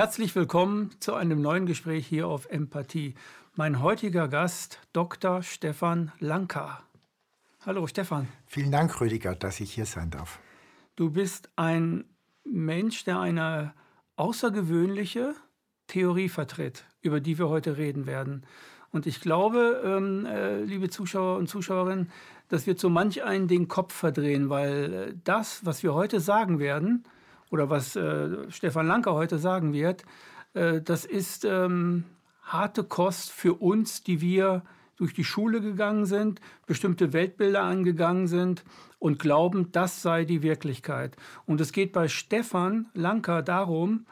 Herzlich willkommen zu einem neuen Gespräch hier auf Empathie. Mein heutiger Gast, Dr. Stefan Lanka. Hallo Stefan. Vielen Dank, Rüdiger, dass ich hier sein darf. Du bist ein Mensch, der eine außergewöhnliche Theorie vertritt, über die wir heute reden werden. Und ich glaube, ähm, äh, liebe Zuschauer und Zuschauerinnen, dass wir zu manch einen den Kopf verdrehen, weil äh, das, was wir heute sagen werden, oder was äh, Stefan Lanker heute sagen wird, äh, das ist ähm, harte Kost für uns, die wir durch die Schule gegangen sind, bestimmte Weltbilder angegangen sind und glauben, das sei die Wirklichkeit. Und es geht bei Stefan Lanker darum,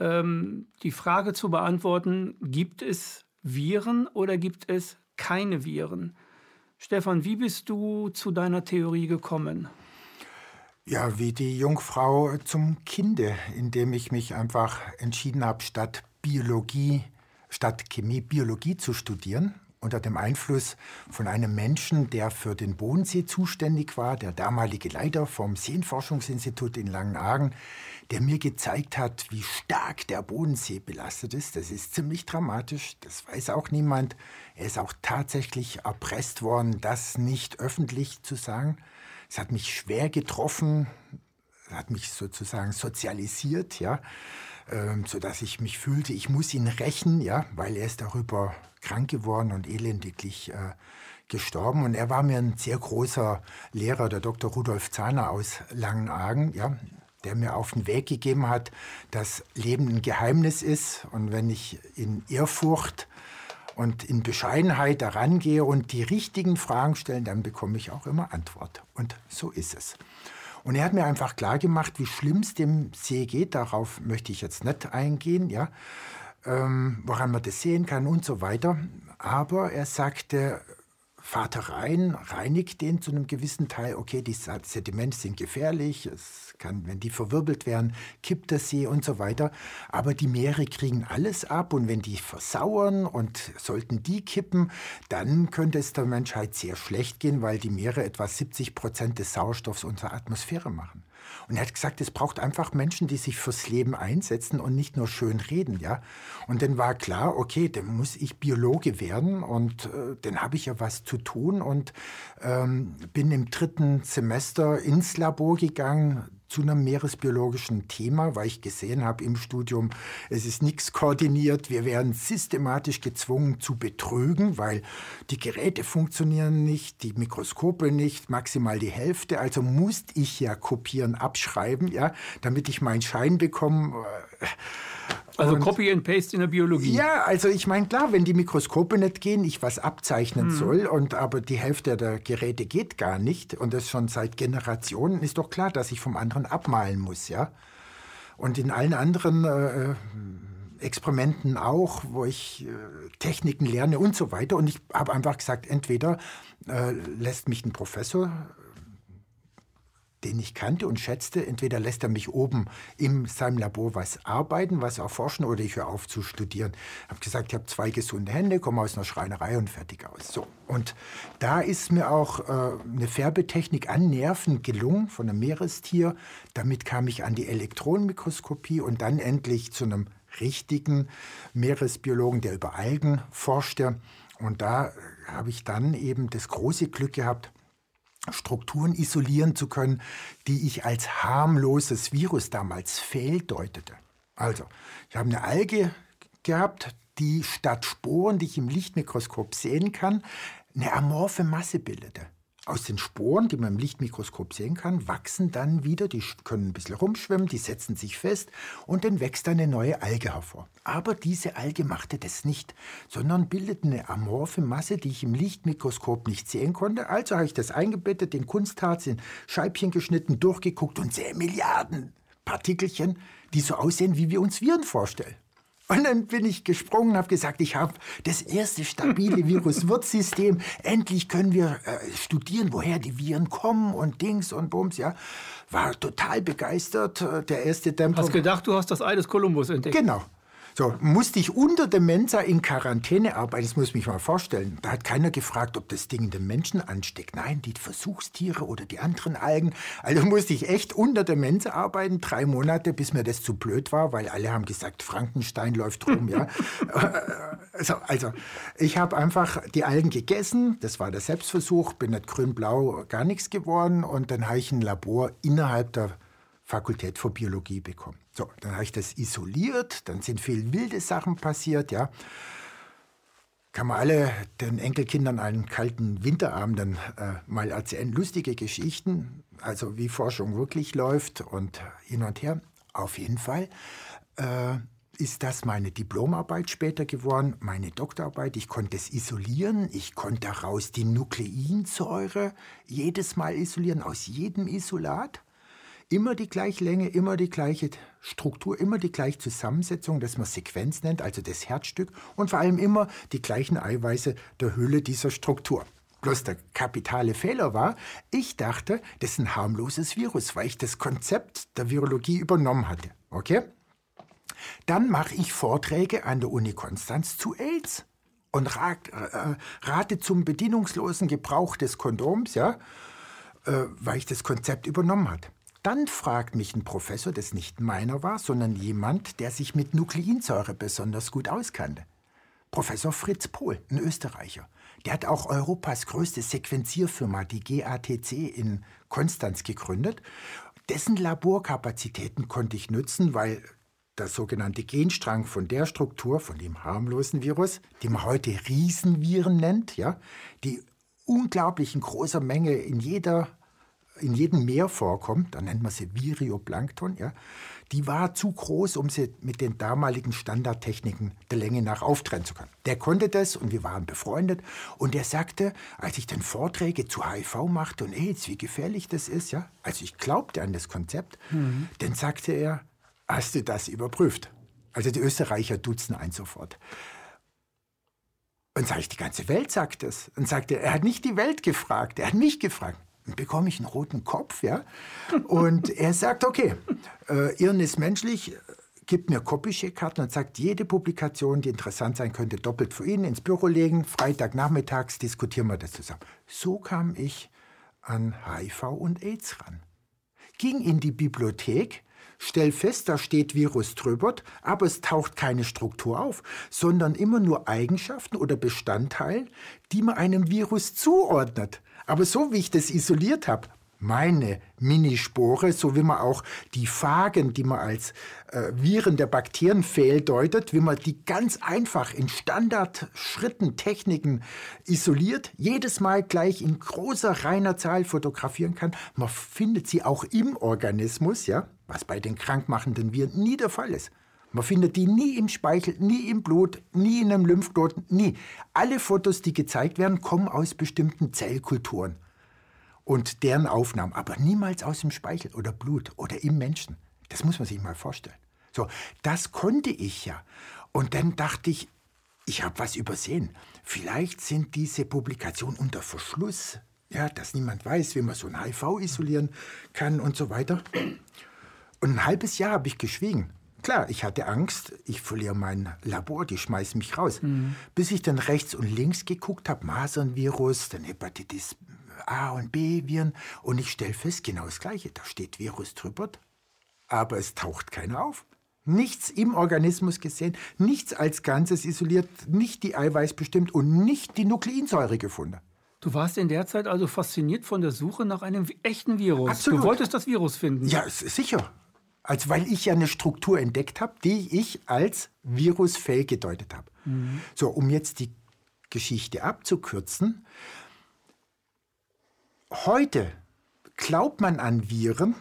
ähm, die Frage zu beantworten, gibt es Viren oder gibt es keine Viren? Stefan, wie bist du zu deiner Theorie gekommen? Ja, wie die Jungfrau zum Kinde, indem ich mich einfach entschieden habe, statt Biologie, statt Chemie, Biologie zu studieren, unter dem Einfluss von einem Menschen, der für den Bodensee zuständig war, der damalige Leiter vom Seenforschungsinstitut in Langenhagen, der mir gezeigt hat, wie stark der Bodensee belastet ist. Das ist ziemlich dramatisch, das weiß auch niemand. Er ist auch tatsächlich erpresst worden, das nicht öffentlich zu sagen. Es hat mich schwer getroffen, hat mich sozusagen sozialisiert, ja, ähm, so dass ich mich fühlte, ich muss ihn rächen, ja, weil er ist darüber krank geworden und elendiglich äh, gestorben. Und er war mir ein sehr großer Lehrer, der Dr. Rudolf Zahner aus Langenhagen, ja, der mir auf den Weg gegeben hat, dass Leben ein Geheimnis ist. Und wenn ich in Ehrfurcht und in Bescheidenheit daran gehe und die richtigen Fragen stelle, dann bekomme ich auch immer Antwort. Und so ist es. Und er hat mir einfach klar gemacht, wie schlimm es dem See geht. Darauf möchte ich jetzt nicht eingehen, ja, ähm, woran man das sehen kann und so weiter. Aber er sagte, Vater rein, reinigt den zu einem gewissen Teil. Okay, die Sedimente sind gefährlich, es kann, wenn die verwirbelt werden, kippt der See und so weiter. Aber die Meere kriegen alles ab und wenn die versauern und sollten die kippen, dann könnte es der Menschheit sehr schlecht gehen, weil die Meere etwa 70 Prozent des Sauerstoffs unserer Atmosphäre machen. Und er hat gesagt, es braucht einfach Menschen, die sich fürs Leben einsetzen und nicht nur schön reden, ja. Und dann war klar, okay, dann muss ich Biologe werden und äh, dann habe ich ja was zu tun und ähm, bin im dritten Semester ins Labor gegangen, zu einem meeresbiologischen Thema, weil ich gesehen habe im Studium, es ist nichts koordiniert. Wir werden systematisch gezwungen zu betrügen, weil die Geräte funktionieren nicht, die Mikroskope nicht, maximal die Hälfte. Also musste ich ja kopieren, abschreiben, ja, damit ich meinen Schein bekomme. Also und, Copy and Paste in der Biologie. Ja, also ich meine, klar, wenn die Mikroskope nicht gehen, ich was abzeichnen hm. soll, und aber die Hälfte der Geräte geht gar nicht, und das schon seit Generationen, ist doch klar, dass ich vom anderen abmalen muss, ja. Und in allen anderen äh, Experimenten auch, wo ich äh, Techniken lerne und so weiter. Und ich habe einfach gesagt, entweder äh, lässt mich ein Professor den ich kannte und schätzte. Entweder lässt er mich oben in seinem Labor was arbeiten, was erforschen, oder ich höre auf zu studieren. Ich habe gesagt, ich habe zwei gesunde Hände, komme aus einer Schreinerei und fertig aus. So. Und da ist mir auch äh, eine Färbetechnik an Nerven gelungen von einem Meerestier. Damit kam ich an die Elektronenmikroskopie und dann endlich zu einem richtigen Meeresbiologen, der über Algen forschte. Und da habe ich dann eben das große Glück gehabt, Strukturen isolieren zu können, die ich als harmloses Virus damals fehldeutete. Also, ich habe eine Alge gehabt, die statt Sporen, die ich im Lichtmikroskop sehen kann, eine amorphe Masse bildete. Aus den Sporen, die man im Lichtmikroskop sehen kann, wachsen dann wieder, die können ein bisschen rumschwimmen, die setzen sich fest und dann wächst eine neue Alge hervor. Aber diese Alge machte das nicht, sondern bildete eine amorphe Masse, die ich im Lichtmikroskop nicht sehen konnte. Also habe ich das eingebettet, den Kunstharz in Scheibchen geschnitten, durchgeguckt und sehe Milliarden Partikelchen, die so aussehen, wie wir uns Viren vorstellen. Und dann bin ich gesprungen, habe gesagt, ich habe das erste stabile Virus-Wirtssystem. Endlich können wir äh, studieren, woher die Viren kommen und Dings und Bums, ja. War total begeistert. Äh, der erste Dämpfer. Hast gedacht, du hast das Ei des Kolumbus entdeckt? Genau. So, musste ich unter der Mensa in Quarantäne arbeiten, das muss ich mich mal vorstellen. Da hat keiner gefragt, ob das Ding den Menschen ansteckt. Nein, die Versuchstiere oder die anderen Algen. Also musste ich echt unter der Mensa arbeiten, drei Monate, bis mir das zu blöd war, weil alle haben gesagt, Frankenstein läuft rum, ja. also, also, ich habe einfach die Algen gegessen, das war der Selbstversuch, bin nicht grün-blau, gar nichts geworden und dann habe ich ein Labor innerhalb der Fakultät für Biologie bekommen. So, dann habe ich das isoliert, dann sind viel wilde Sachen passiert, ja. Kann man alle den Enkelkindern einen kalten Winterabend dann äh, mal erzählen. Lustige Geschichten, also wie Forschung wirklich läuft und hin und her. Auf jeden Fall äh, ist das meine Diplomarbeit später geworden, meine Doktorarbeit. Ich konnte es isolieren, ich konnte daraus die Nukleinsäure jedes Mal isolieren, aus jedem Isolat immer die gleiche Länge, immer die gleiche Struktur, immer die gleiche Zusammensetzung, das man Sequenz nennt, also das Herzstück, und vor allem immer die gleichen Eiweiße der Hülle dieser Struktur. Bloß der kapitale Fehler war, ich dachte, das ist ein harmloses Virus, weil ich das Konzept der Virologie übernommen hatte. Okay? Dann mache ich Vorträge an der Uni Konstanz zu AIDS und rat, äh, rate zum bedienungslosen Gebrauch des Kondoms, ja, äh, weil ich das Konzept übernommen hatte. Dann fragt mich ein Professor, das nicht meiner war, sondern jemand, der sich mit Nukleinsäure besonders gut auskannte. Professor Fritz Pohl, ein Österreicher. Der hat auch Europas größte Sequenzierfirma, die GATC, in Konstanz gegründet. Dessen Laborkapazitäten konnte ich nutzen, weil der sogenannte Genstrang von der Struktur, von dem harmlosen Virus, die man heute Riesenviren nennt, ja, die unglaublich in großer Menge in jeder in jedem Meer vorkommt, da nennt man sie Virioplankton, ja, die war zu groß, um sie mit den damaligen Standardtechniken der Länge nach auftrennen zu können. Der konnte das und wir waren befreundet und er sagte, als ich dann Vorträge zu HIV machte und AIDS, wie gefährlich das ist, ja, also ich glaubte an das Konzept, mhm. dann sagte er, hast du das überprüft? Also die Österreicher duzen ein sofort. Und sage ich, die ganze Welt sagt das. Und sagte, er hat nicht die Welt gefragt, er hat mich gefragt bekomme ich einen roten Kopf, ja. Und er sagt, okay, äh, Irren ist menschlich, gibt mir Copycheck-Karten und sagt, jede Publikation, die interessant sein könnte, doppelt für ihn ins Büro legen. Freitagnachmittags diskutieren wir das zusammen. So kam ich an HIV und AIDS ran. Ging in die Bibliothek, stell fest, da steht Virus Tröbert, aber es taucht keine Struktur auf, sondern immer nur Eigenschaften oder Bestandteile, die man einem Virus zuordnet. Aber so wie ich das isoliert habe, meine Minispore, so wie man auch die Phagen, die man als äh, Viren der Bakterien fehldeutet, wie man die ganz einfach in Standardschritten, Techniken isoliert, jedes Mal gleich in großer, reiner Zahl fotografieren kann. Man findet sie auch im Organismus, ja, was bei den krankmachenden Viren nie der Fall ist. Man findet die nie im Speichel, nie im Blut, nie in einem Lymphknoten, nie. Alle Fotos, die gezeigt werden, kommen aus bestimmten Zellkulturen und deren Aufnahmen, aber niemals aus dem Speichel oder Blut oder im Menschen. Das muss man sich mal vorstellen. So, das konnte ich ja. Und dann dachte ich, ich habe was übersehen. Vielleicht sind diese Publikationen unter Verschluss, ja, dass niemand weiß, wie man so ein HIV isolieren kann und so weiter. Und ein halbes Jahr habe ich geschwiegen. Klar, ich hatte Angst, ich verliere mein Labor, die schmeißen mich raus. Mhm. Bis ich dann rechts und links geguckt habe, Masernvirus, dann Hepatitis A und B-Viren und ich stelle fest, genau das Gleiche. Da steht Virus drüber, aber es taucht keiner auf. Nichts im Organismus gesehen, nichts als Ganzes isoliert, nicht die Eiweiß bestimmt und nicht die Nukleinsäure gefunden. Du warst in der Zeit also fasziniert von der Suche nach einem echten Virus. Absolut. Du wolltest das Virus finden. Ja, sicher. Also weil ich ja eine Struktur entdeckt habe, die ich als virusfähig gedeutet habe. Mhm. So, um jetzt die Geschichte abzukürzen. Heute glaubt man an Viren,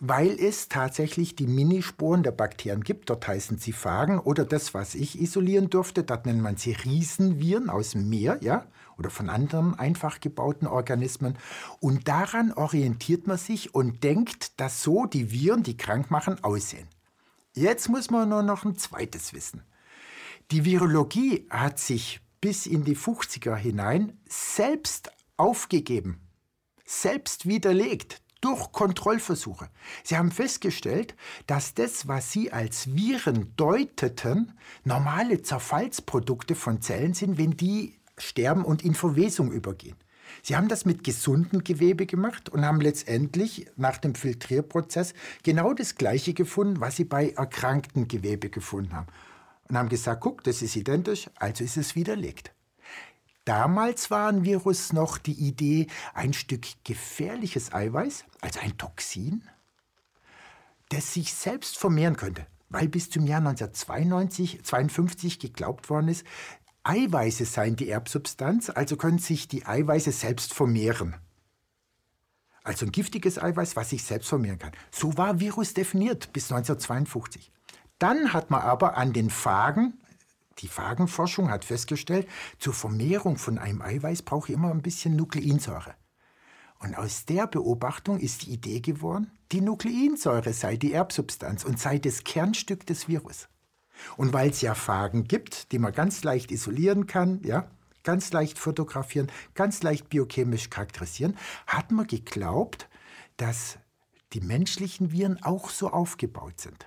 weil es tatsächlich die Minisporen der Bakterien gibt. Dort heißen sie Phagen oder das, was ich isolieren durfte, dort nennt man sie Riesenviren aus dem Meer, ja oder von anderen einfach gebauten Organismen. Und daran orientiert man sich und denkt, dass so die Viren, die krank machen, aussehen. Jetzt muss man nur noch ein zweites wissen. Die Virologie hat sich bis in die 50er hinein selbst aufgegeben, selbst widerlegt durch Kontrollversuche. Sie haben festgestellt, dass das, was Sie als Viren deuteten, normale Zerfallsprodukte von Zellen sind, wenn die sterben und in Verwesung übergehen. Sie haben das mit gesundem Gewebe gemacht und haben letztendlich nach dem Filtrierprozess genau das Gleiche gefunden, was Sie bei erkranktem Gewebe gefunden haben. Und haben gesagt, guck, das ist identisch, also ist es widerlegt. Damals war ein Virus noch die Idee, ein Stück gefährliches Eiweiß, also ein Toxin, das sich selbst vermehren könnte. Weil bis zum Jahr 1952 52 geglaubt worden ist, Eiweiße seien die Erbsubstanz, also können sich die Eiweiße selbst vermehren. Also ein giftiges Eiweiß, was sich selbst vermehren kann. So war Virus definiert bis 1952. Dann hat man aber an den Phagen, die Phagenforschung hat festgestellt, zur Vermehrung von einem Eiweiß brauche ich immer ein bisschen Nukleinsäure. Und aus der Beobachtung ist die Idee geworden, die Nukleinsäure sei die Erbsubstanz und sei das Kernstück des Virus. Und weil es ja Phagen gibt, die man ganz leicht isolieren kann, ja, ganz leicht fotografieren, ganz leicht biochemisch charakterisieren, hat man geglaubt, dass die menschlichen Viren auch so aufgebaut sind.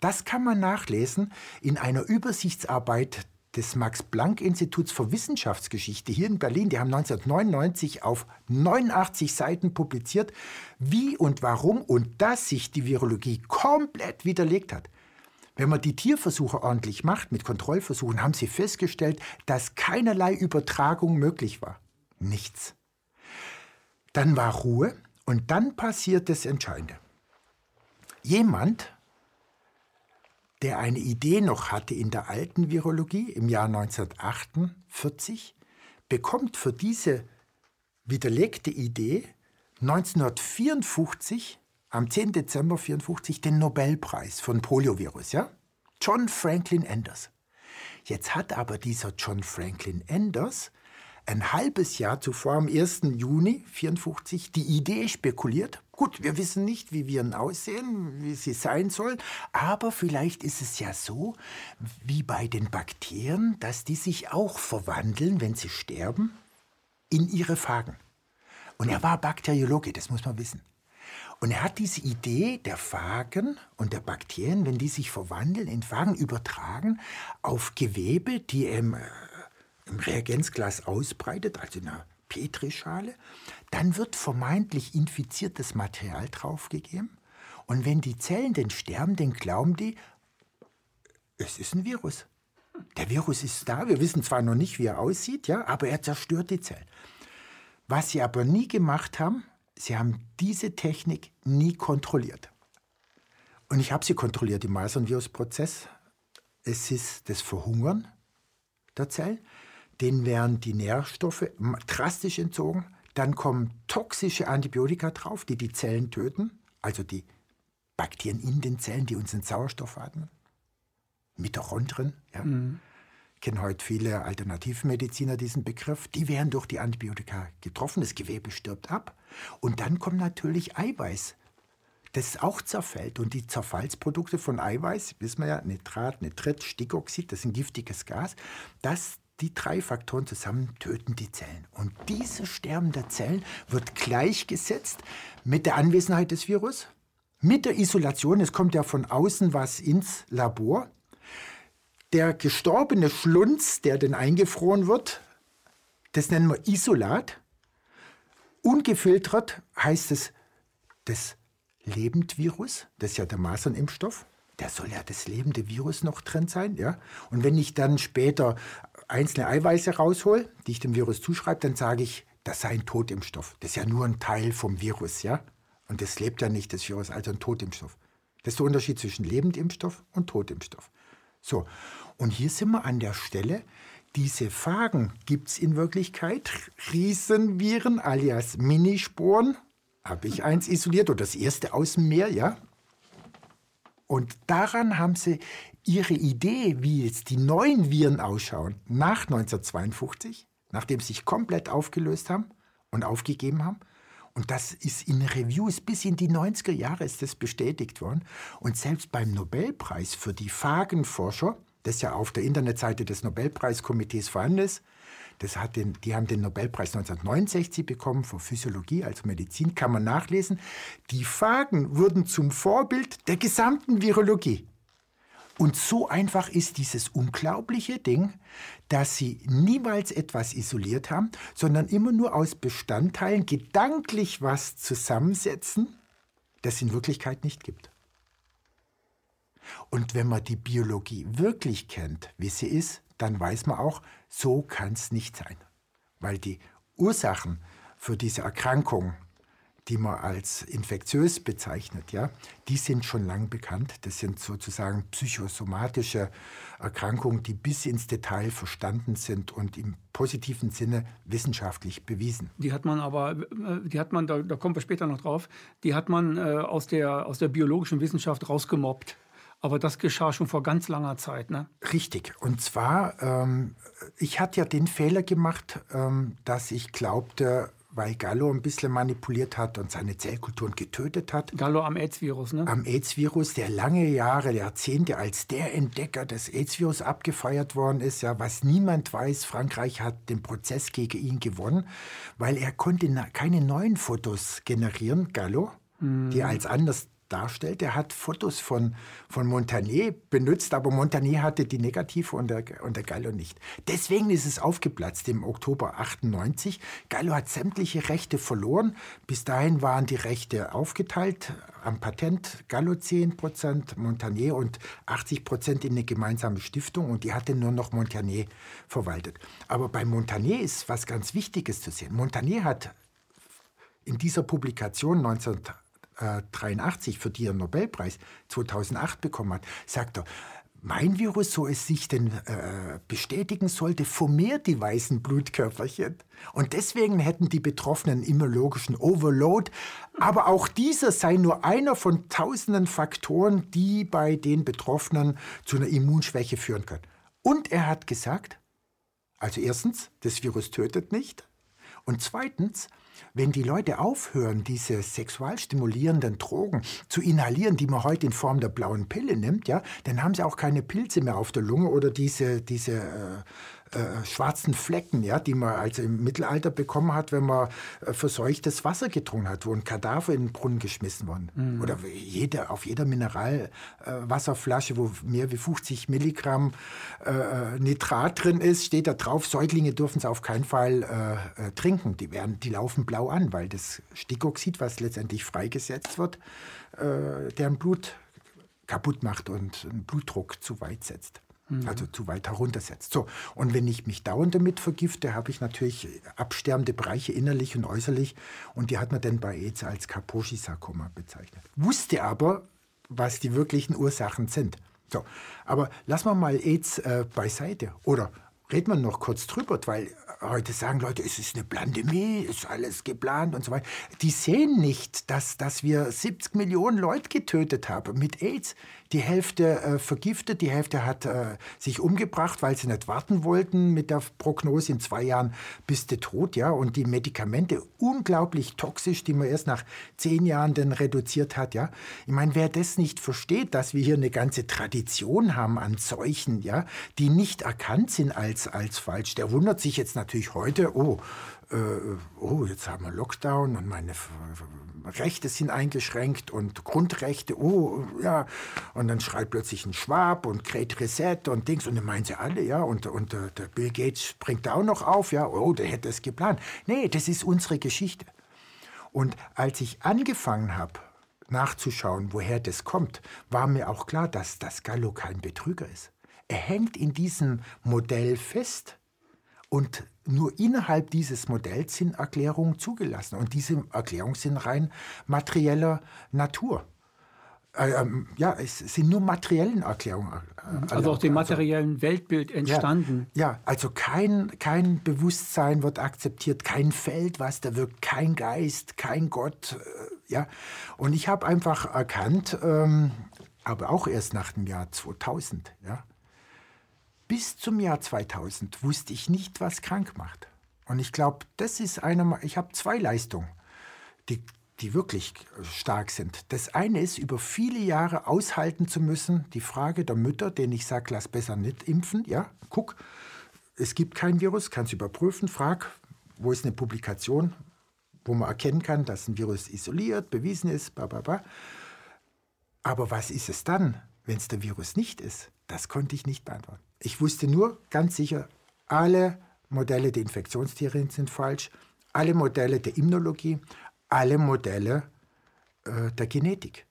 Das kann man nachlesen in einer Übersichtsarbeit des Max-Planck-Instituts für Wissenschaftsgeschichte hier in Berlin. Die haben 1999 auf 89 Seiten publiziert, wie und warum und dass sich die Virologie komplett widerlegt hat. Wenn man die Tierversuche ordentlich macht, mit Kontrollversuchen, haben sie festgestellt, dass keinerlei Übertragung möglich war. Nichts. Dann war Ruhe und dann passiert das Entscheidende. Jemand der eine Idee noch hatte in der alten Virologie im Jahr 1948, bekommt für diese widerlegte Idee 1954, am 10. Dezember 1954, den Nobelpreis von Poliovirus, ja? John Franklin Anders. Jetzt hat aber dieser John Franklin Anders ein halbes Jahr zuvor, am 1. Juni 1954, die Idee spekuliert. Gut, wir wissen nicht, wie Viren aussehen, wie sie sein sollen, aber vielleicht ist es ja so, wie bei den Bakterien, dass die sich auch verwandeln, wenn sie sterben, in ihre Phagen. Und er war Bakteriologe, das muss man wissen. Und er hat diese Idee der Phagen und der Bakterien, wenn die sich verwandeln in Phagen, übertragen auf Gewebe, die im im Reagenzglas ausbreitet, also in einer Petrischale, dann wird vermeintlich infiziertes Material draufgegeben. Und wenn die Zellen denn sterben, dann glauben die, es ist ein Virus. Der Virus ist da, wir wissen zwar noch nicht, wie er aussieht, ja, aber er zerstört die Zellen. Was sie aber nie gemacht haben, sie haben diese Technik nie kontrolliert. Und ich habe sie kontrolliert im Masernvirusprozess. Es ist das Verhungern der Zellen denen werden die Nährstoffe drastisch entzogen. Dann kommen toxische Antibiotika drauf, die die Zellen töten, also die Bakterien in den Zellen, die unseren Sauerstoff atmen. Mitochondrien, ja. Mhm. Kennen heute viele Alternativmediziner diesen Begriff. Die werden durch die Antibiotika getroffen, das Gewebe stirbt ab. Und dann kommt natürlich Eiweiß, das auch zerfällt. Und die Zerfallsprodukte von Eiweiß, wissen wir ja, Nitrat, Nitrit, Stickoxid, das ist ein giftiges Gas, das die drei Faktoren zusammen töten die Zellen. Und dieses Sterben der Zellen wird gleichgesetzt mit der Anwesenheit des Virus, mit der Isolation. Es kommt ja von außen was ins Labor. Der gestorbene Schlunz, der dann eingefroren wird, das nennen wir Isolat. Ungefiltert heißt es das Lebendvirus, das ist ja der Masernimpfstoff. Da soll ja das lebende Virus noch drin sein, ja. Und wenn ich dann später einzelne Eiweiße raushole, die ich dem Virus zuschreibe, dann sage ich, das sei ein Totimpfstoff. Das ist ja nur ein Teil vom Virus, ja? Und das lebt ja nicht, das Virus, also ein Totimpfstoff. Das ist der Unterschied zwischen Lebendimpfstoff und Totimpfstoff. So, und hier sind wir an der Stelle, diese Phagen gibt es in Wirklichkeit, Riesenviren alias Minisporen, habe ich eins isoliert, oder das erste aus dem Meer, ja? Und daran haben sie ihre Idee, wie jetzt die neuen Viren ausschauen, nach 1952, nachdem sie sich komplett aufgelöst haben und aufgegeben haben, und das ist in Reviews bis in die 90er Jahre ist das bestätigt worden. Und selbst beim Nobelpreis für die Phagenforscher, das ja auf der Internetseite des Nobelpreiskomitees vorhanden ist. Das hat den, die haben den Nobelpreis 1969 bekommen für Physiologie, also Medizin, kann man nachlesen. Die Phagen wurden zum Vorbild der gesamten Virologie. Und so einfach ist dieses unglaubliche Ding, dass sie niemals etwas isoliert haben, sondern immer nur aus Bestandteilen gedanklich was zusammensetzen, das in Wirklichkeit nicht gibt. Und wenn man die Biologie wirklich kennt, wie sie ist, dann weiß man auch, so kann es nicht sein. Weil die Ursachen für diese Erkrankung, die man als infektiös bezeichnet, ja, die sind schon lang bekannt. Das sind sozusagen psychosomatische Erkrankungen, die bis ins Detail verstanden sind und im positiven Sinne wissenschaftlich bewiesen. Die hat man aber, äh, die hat man, da, da kommen wir später noch drauf, die hat man äh, aus, der, aus der biologischen Wissenschaft rausgemobbt. Aber das geschah schon vor ganz langer Zeit, ne? Richtig. Und zwar, ähm, ich hatte ja den Fehler gemacht, ähm, dass ich glaubte, weil Gallo ein bisschen manipuliert hat und seine Zellkulturen getötet hat. Gallo am AIDS-Virus, ne? Am AIDS-Virus, der lange Jahre, Jahrzehnte als der Entdecker des AIDS-Virus abgefeiert worden ist. Ja, was niemand weiß, Frankreich hat den Prozess gegen ihn gewonnen, weil er konnte keine neuen Fotos generieren, Gallo, mhm. die als anders darstellt. Er hat Fotos von, von Montagnier benutzt, aber Montagnier hatte die Negative und der, und der Gallo nicht. Deswegen ist es aufgeplatzt im Oktober 98. Gallo hat sämtliche Rechte verloren. Bis dahin waren die Rechte aufgeteilt am Patent. Gallo 10 Prozent, Montagnier und 80 Prozent in eine gemeinsame Stiftung und die hatte nur noch Montagnier verwaltet. Aber bei Montagnier ist was ganz Wichtiges zu sehen. Montagnier hat in dieser Publikation 19 1983, für die er einen Nobelpreis 2008 bekommen hat, sagt er, mein Virus, so es sich denn äh, bestätigen sollte, vermehrt die weißen Blutkörperchen. Und deswegen hätten die Betroffenen immunologischen Overload. Aber auch dieser sei nur einer von tausenden Faktoren, die bei den Betroffenen zu einer Immunschwäche führen können. Und er hat gesagt, also erstens, das Virus tötet nicht. Und zweitens, wenn die Leute aufhören, diese sexualstimulierenden Drogen zu inhalieren, die man heute in Form der blauen Pille nimmt, ja, dann haben sie auch keine Pilze mehr auf der Lunge oder diese, diese äh, äh, schwarzen Flecken, ja, die man also im Mittelalter bekommen hat, wenn man äh, verseuchtes Wasser getrunken hat, wo ein Kadaver in den Brunnen geschmissen worden. Mhm. Oder jede, auf jeder Mineralwasserflasche, äh, wo mehr wie 50 Milligramm äh, Nitrat drin ist, steht da drauf, Säuglinge dürfen es auf keinen Fall äh, trinken. Die, werden, die laufen blau an, weil das Stickoxid, was letztendlich freigesetzt wird, deren Blut kaputt macht und den Blutdruck zu weit setzt. Mhm. Also zu weit heruntersetzt. So, und wenn ich mich dauernd damit vergifte, habe ich natürlich absterbende Bereiche innerlich und äußerlich. Und die hat man dann bei AIDS als Kaposhi-Sarkoma bezeichnet. Wusste aber, was die wirklichen Ursachen sind. So, aber lassen wir mal AIDS äh, beiseite. Oder reden wir noch kurz drüber, weil heute sagen Leute, es ist eine Pandemie, ist alles geplant und so weiter. Die sehen nicht, dass, dass wir 70 Millionen Leute getötet haben mit AIDS. Die Hälfte äh, vergiftet, die Hälfte hat äh, sich umgebracht, weil sie nicht warten wollten mit der Prognose, in zwei Jahren bist du tot. Ja? Und die Medikamente unglaublich toxisch, die man erst nach zehn Jahren dann reduziert hat. Ja? Ich meine, wer das nicht versteht, dass wir hier eine ganze Tradition haben an Seuchen, ja, die nicht erkannt sind als, als falsch, der wundert sich jetzt natürlich heute, oh, äh, oh, jetzt haben wir Lockdown und meine Rechte sind eingeschränkt und Grundrechte, oh, ja. Und dann schreit plötzlich ein Schwab und Great Reset und Dings und dann meinen sie alle, ja. Und, und äh, der Bill Gates springt da auch noch auf, ja. Oh, der hätte es geplant. Nee, das ist unsere Geschichte. Und als ich angefangen habe, nachzuschauen, woher das kommt, war mir auch klar, dass das Gallo kein Betrüger ist. Er hängt in diesem Modell fest und nur innerhalb dieses Modells sind Erklärungen zugelassen. Und diese Erklärungen sind rein materieller Natur. Äh, ähm, ja, es sind nur materiellen Erklärungen. Äh, also auch dem also materiellen Weltbild entstanden. Ja, ja, also kein, kein Bewusstsein wird akzeptiert, kein Feld, was da wirkt, kein Geist, kein Gott. Äh, ja, und ich habe einfach erkannt, ähm, aber auch erst nach dem Jahr 2000, ja, bis zum Jahr 2000 wusste ich nicht, was krank macht. Und ich glaube, das ist eine, ich habe zwei Leistungen. Die die wirklich stark sind. Das eine ist, über viele Jahre aushalten zu müssen, die Frage der Mütter, denen ich sage, lass besser nicht impfen. Ja, guck, es gibt kein Virus, kannst überprüfen, frag, wo ist eine Publikation, wo man erkennen kann, dass ein Virus isoliert, bewiesen ist, bla bla bla. Aber was ist es dann, wenn es der Virus nicht ist? Das konnte ich nicht beantworten. Ich wusste nur ganz sicher, alle Modelle der Infektionstheorien sind falsch, alle Modelle der Immunologie, alle Modelle äh, der Genetik.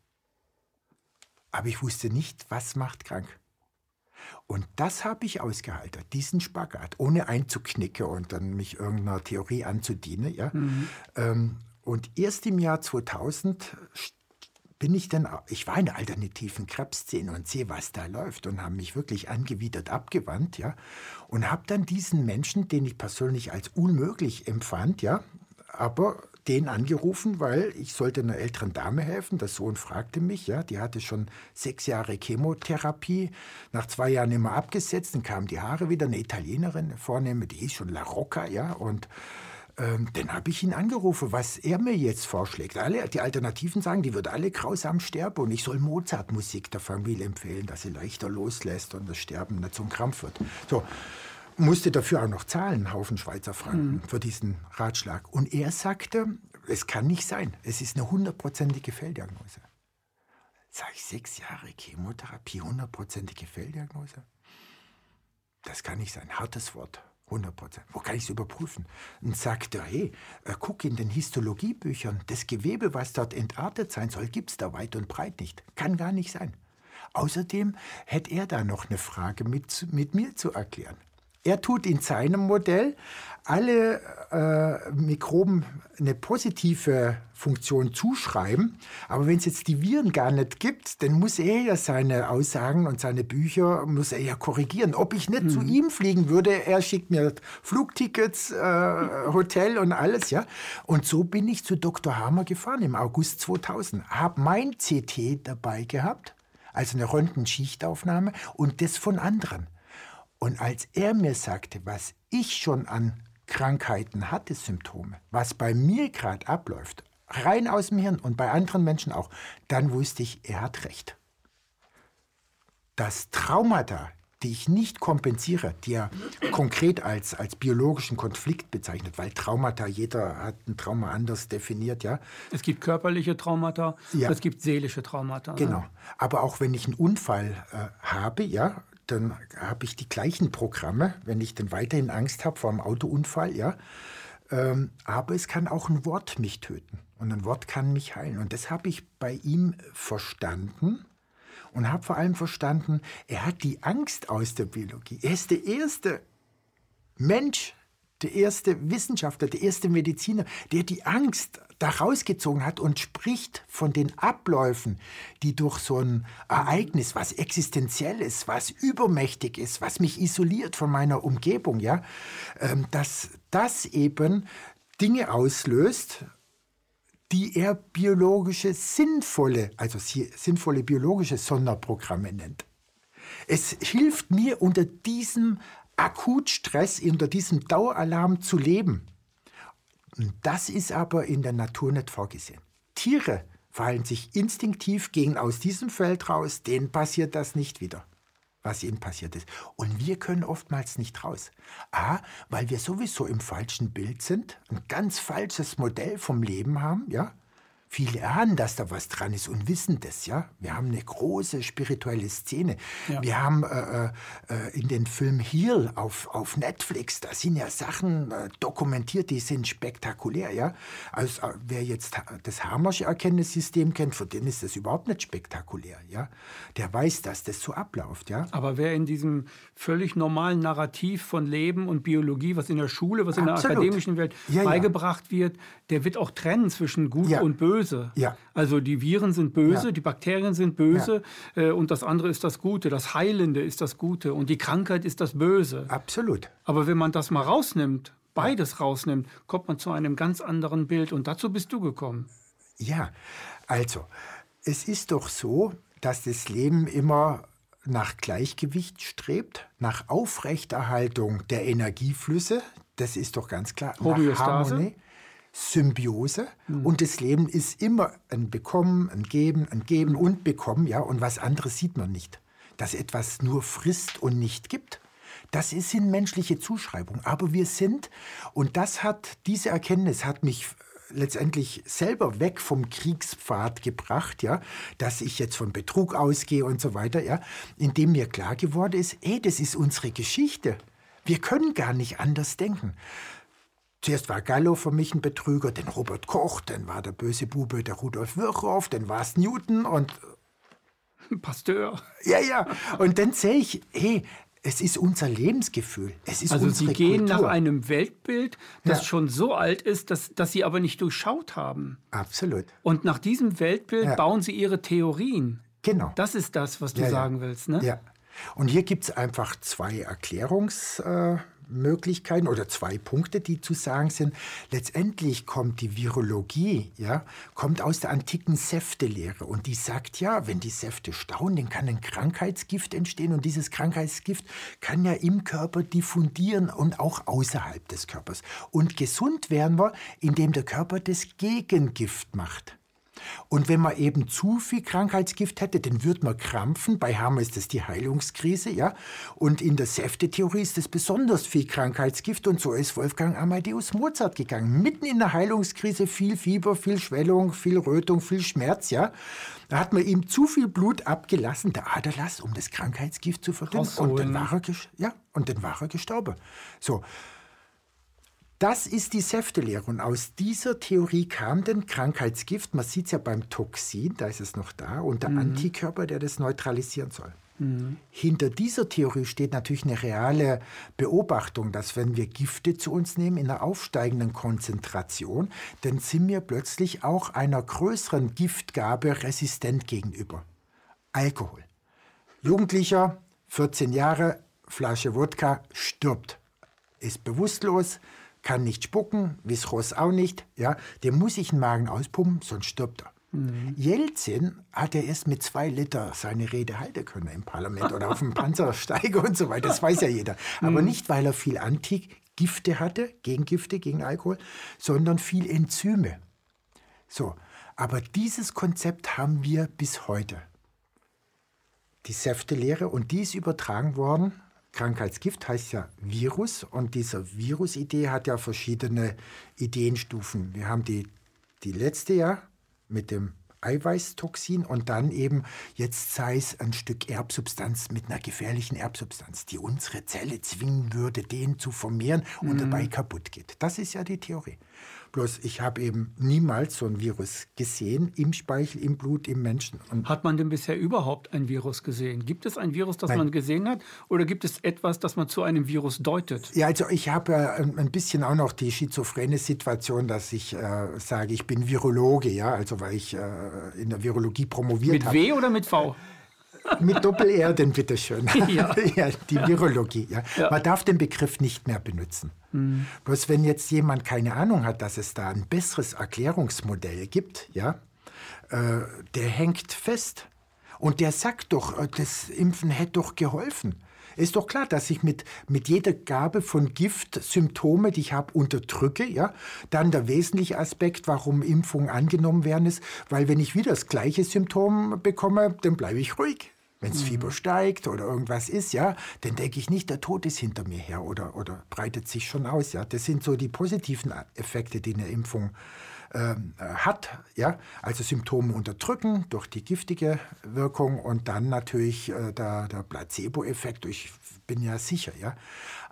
Aber ich wusste nicht, was macht krank. Und das habe ich ausgehalten, diesen Spagat, ohne einzuknicken und dann mich irgendeiner Theorie anzudienen. Ja? Mhm. Ähm, und erst im Jahr 2000 bin ich dann, ich war in der alternativen Krebsszene und sehe, was da läuft und habe mich wirklich angewidert abgewandt, ja, und habe dann diesen Menschen, den ich persönlich als unmöglich empfand, ja, aber den angerufen, weil ich sollte einer älteren Dame helfen. Der Sohn fragte mich, ja, die hatte schon sechs Jahre Chemotherapie, nach zwei Jahren immer abgesetzt, dann kamen die Haare wieder, eine Italienerin, Vornehme, die hieß schon La Rocca, ja, und ähm, dann habe ich ihn angerufen, was er mir jetzt vorschlägt. Alle, die Alternativen sagen, die wird alle grausam sterben und ich soll Mozart-Musik der Familie empfehlen, dass sie leichter loslässt und das Sterben nicht zum Krampf wird. So, musste dafür auch noch zahlen, einen Haufen Schweizer Franken, mhm. für diesen Ratschlag. Und er sagte, es kann nicht sein, es ist eine hundertprozentige Fehldiagnose. Sag ich, sechs Jahre Chemotherapie, hundertprozentige Fehldiagnose? Das kann nicht sein, hartes Wort. 100 Prozent. Wo kann ich es überprüfen? Und sagt er, hey, äh, guck in den Histologiebüchern, das Gewebe, was dort entartet sein soll, gibt es da weit und breit nicht. Kann gar nicht sein. Außerdem hätte er da noch eine Frage mit, mit mir zu erklären. Er tut in seinem Modell alle äh, Mikroben eine positive Funktion zuschreiben. Aber wenn es jetzt die Viren gar nicht gibt, dann muss er ja seine Aussagen und seine Bücher muss er ja korrigieren. Ob ich nicht mhm. zu ihm fliegen würde, er schickt mir Flugtickets, äh, Hotel und alles, ja. Und so bin ich zu Dr. Hammer gefahren im August 2000. Habe mein CT dabei gehabt, also eine Röntgenschichtaufnahme und das von anderen. Und als er mir sagte, was ich schon an Krankheiten hatte, Symptome, was bei mir gerade abläuft, rein aus dem Hirn und bei anderen Menschen auch, dann wusste ich, er hat recht. Das Traumata, die ich nicht kompensiere, die er konkret als, als biologischen Konflikt bezeichnet, weil Traumata, jeder hat ein Trauma anders definiert, ja. Es gibt körperliche Traumata, ja. es gibt seelische Traumata. Genau. Aber auch wenn ich einen Unfall äh, habe, ja, dann habe ich die gleichen Programme, wenn ich dann weiterhin Angst habe vor einem Autounfall, ja. Ähm, aber es kann auch ein Wort mich töten und ein Wort kann mich heilen. Und das habe ich bei ihm verstanden und habe vor allem verstanden, er hat die Angst aus der Biologie. Er ist der erste Mensch, der erste Wissenschaftler, der erste Mediziner, der die Angst da rausgezogen hat und spricht von den Abläufen, die durch so ein Ereignis, was existenziell ist, was übermächtig ist, was mich isoliert von meiner Umgebung, ja, ähm, dass das eben Dinge auslöst, die er biologische sinnvolle, also sinnvolle biologische Sonderprogramme nennt. Es hilft mir unter diesem Akutstress, unter diesem Daueralarm zu leben. Das ist aber in der Natur nicht vorgesehen. Tiere verhalten sich instinktiv, gehen aus diesem Feld raus, denen passiert das nicht wieder, was ihnen passiert ist. Und wir können oftmals nicht raus. A, weil wir sowieso im falschen Bild sind, ein ganz falsches Modell vom Leben haben, ja. Viele ahnen, dass da was dran ist und wissen das, ja. Wir haben eine große spirituelle Szene. Ja. Wir haben äh, äh, in den Film Heal auf, auf Netflix, da sind ja Sachen äh, dokumentiert, die sind spektakulär, ja. Also äh, wer jetzt das Hamersche Erkenntnissystem kennt, für den ist das überhaupt nicht spektakulär, ja. Der weiß, dass das so abläuft, ja. Aber wer in diesem völlig normalen Narrativ von Leben und Biologie, was in der Schule, was in Absolut. der akademischen Welt ja, beigebracht ja. wird, der wird auch trennen zwischen Gut und Böse böse. Ja. Also die Viren sind böse, ja. die Bakterien sind böse ja. äh, und das andere ist das Gute. Das Heilende ist das Gute und die Krankheit ist das Böse. Absolut. Aber wenn man das mal rausnimmt, beides rausnimmt, kommt man zu einem ganz anderen Bild und dazu bist du gekommen. Ja, also es ist doch so, dass das Leben immer nach Gleichgewicht strebt, nach Aufrechterhaltung der Energieflüsse, das ist doch ganz klar. Homöostase? Symbiose mhm. und das Leben ist immer ein Bekommen, ein Geben, ein Geben und Bekommen, ja, und was anderes sieht man nicht. Dass etwas nur frisst und nicht gibt. Das sind menschliche Zuschreibungen. Aber wir sind, und das hat, diese Erkenntnis hat mich letztendlich selber weg vom Kriegspfad gebracht, ja, dass ich jetzt von Betrug ausgehe und so weiter, ja, indem mir klar geworden ist, ey, das ist unsere Geschichte. Wir können gar nicht anders denken. Zuerst war Gallo für mich ein Betrüger, dann Robert Koch, dann war der böse Bube der Rudolf Virchow, dann war es Newton und Pasteur. Ja, ja. Und dann sehe ich, hey, es ist unser Lebensgefühl. Es ist also unsere Sie gehen Kultur. nach einem Weltbild, das ja. schon so alt ist, dass, dass Sie aber nicht durchschaut haben. Absolut. Und nach diesem Weltbild ja. bauen Sie Ihre Theorien. Genau. Das ist das, was du ja, sagen willst, ne? Ja. Und hier gibt es einfach zwei Erklärungs... Möglichkeiten oder zwei Punkte, die zu sagen sind. Letztendlich kommt die Virologie, ja, kommt aus der antiken Säftelehre und die sagt ja, wenn die Säfte stauen, dann kann ein Krankheitsgift entstehen und dieses Krankheitsgift kann ja im Körper diffundieren und auch außerhalb des Körpers. Und gesund werden wir, indem der Körper das Gegengift macht. Und wenn man eben zu viel Krankheitsgift hätte, dann würde man krampfen. Bei Hammer ist das die Heilungskrise, ja. Und in der Säftetheorie ist es besonders viel Krankheitsgift. Und so ist Wolfgang Amadeus Mozart gegangen. Mitten in der Heilungskrise viel Fieber, viel Schwellung, viel Rötung, viel Schmerz, ja. Da hat man ihm zu viel Blut abgelassen, der Aderlass, um das Krankheitsgift zu verdünnen. Und dann war er, ja, und dann war er gestorben. So. Das ist die Säftelehre. Und aus dieser Theorie kam dann Krankheitsgift. Man sieht es ja beim Toxin, da ist es noch da, und der mhm. Antikörper, der das neutralisieren soll. Mhm. Hinter dieser Theorie steht natürlich eine reale Beobachtung, dass wenn wir Gifte zu uns nehmen in einer aufsteigenden Konzentration, dann sind wir plötzlich auch einer größeren Giftgabe resistent gegenüber. Alkohol. Jugendlicher, 14 Jahre, Flasche Wodka, stirbt, ist bewusstlos, kann nicht spucken, Visros auch nicht. Ja, dem muss ich den Magen auspumpen, sonst stirbt er. Mhm. Jelzin hat ja erst mit zwei Liter seine Rede halten können im Parlament oder auf dem Panzersteiger und so weiter. Das weiß ja jeder. Aber mhm. nicht, weil er viel Antigifte hatte, Gegengifte gegen Alkohol, sondern viel Enzyme. So, aber dieses Konzept haben wir bis heute. Die Säftelehre und die ist übertragen worden Krankheitsgift heißt ja Virus und diese Virusidee hat ja verschiedene Ideenstufen. Wir haben die, die letzte ja mit dem Eiweißtoxin und dann eben, jetzt sei es ein Stück Erbsubstanz mit einer gefährlichen Erbsubstanz, die unsere Zelle zwingen würde, den zu vermehren und mhm. dabei kaputt geht. Das ist ja die Theorie. Bloß ich habe eben niemals so ein Virus gesehen im Speichel, im Blut, im Menschen. Und hat man denn bisher überhaupt ein Virus gesehen? Gibt es ein Virus, das Nein. man gesehen hat? Oder gibt es etwas, das man zu einem Virus deutet? Ja, also ich habe ja ein bisschen auch noch die schizophrene Situation, dass ich äh, sage, ich bin Virologe, ja, also weil ich äh, in der Virologie promoviert habe. Mit W oder mit V? Mit Doppel-R, denn bitteschön. Ja. ja, die Virologie. Ja. ja. Man darf den Begriff nicht mehr benutzen. Mhm. Bloß wenn jetzt jemand keine Ahnung hat, dass es da ein besseres Erklärungsmodell gibt, ja, äh, der hängt fest. Und der sagt doch, äh, das Impfen hätte doch geholfen. Ist doch klar, dass ich mit, mit jeder Gabe von Gift Symptome, die ich habe, unterdrücke. Ja? Dann der wesentliche Aspekt, warum Impfungen angenommen werden, ist, weil wenn ich wieder das gleiche Symptom bekomme, dann bleibe ich ruhig. Wenn das mhm. Fieber steigt oder irgendwas ist, ja, dann denke ich nicht, der Tod ist hinter mir her oder, oder breitet sich schon aus. Ja. Das sind so die positiven Effekte, die eine Impfung ähm, hat. Ja? Also Symptome unterdrücken durch die giftige Wirkung und dann natürlich äh, der, der Placebo-Effekt. Ich bin ja sicher. Ja?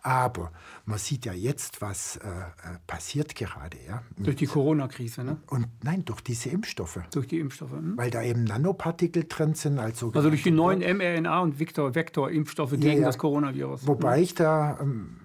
Aber man sieht ja jetzt, was äh, äh passiert gerade. Ja? Durch die Corona-Krise, ne? Und nein, durch diese Impfstoffe. Durch die Impfstoffe. Hm? Weil da eben Nanopartikel drin sind. Also, also durch die neuen mRNA- und Vektor-Impfstoffe gegen ja, das Coronavirus. Wobei hm? ich da ähm,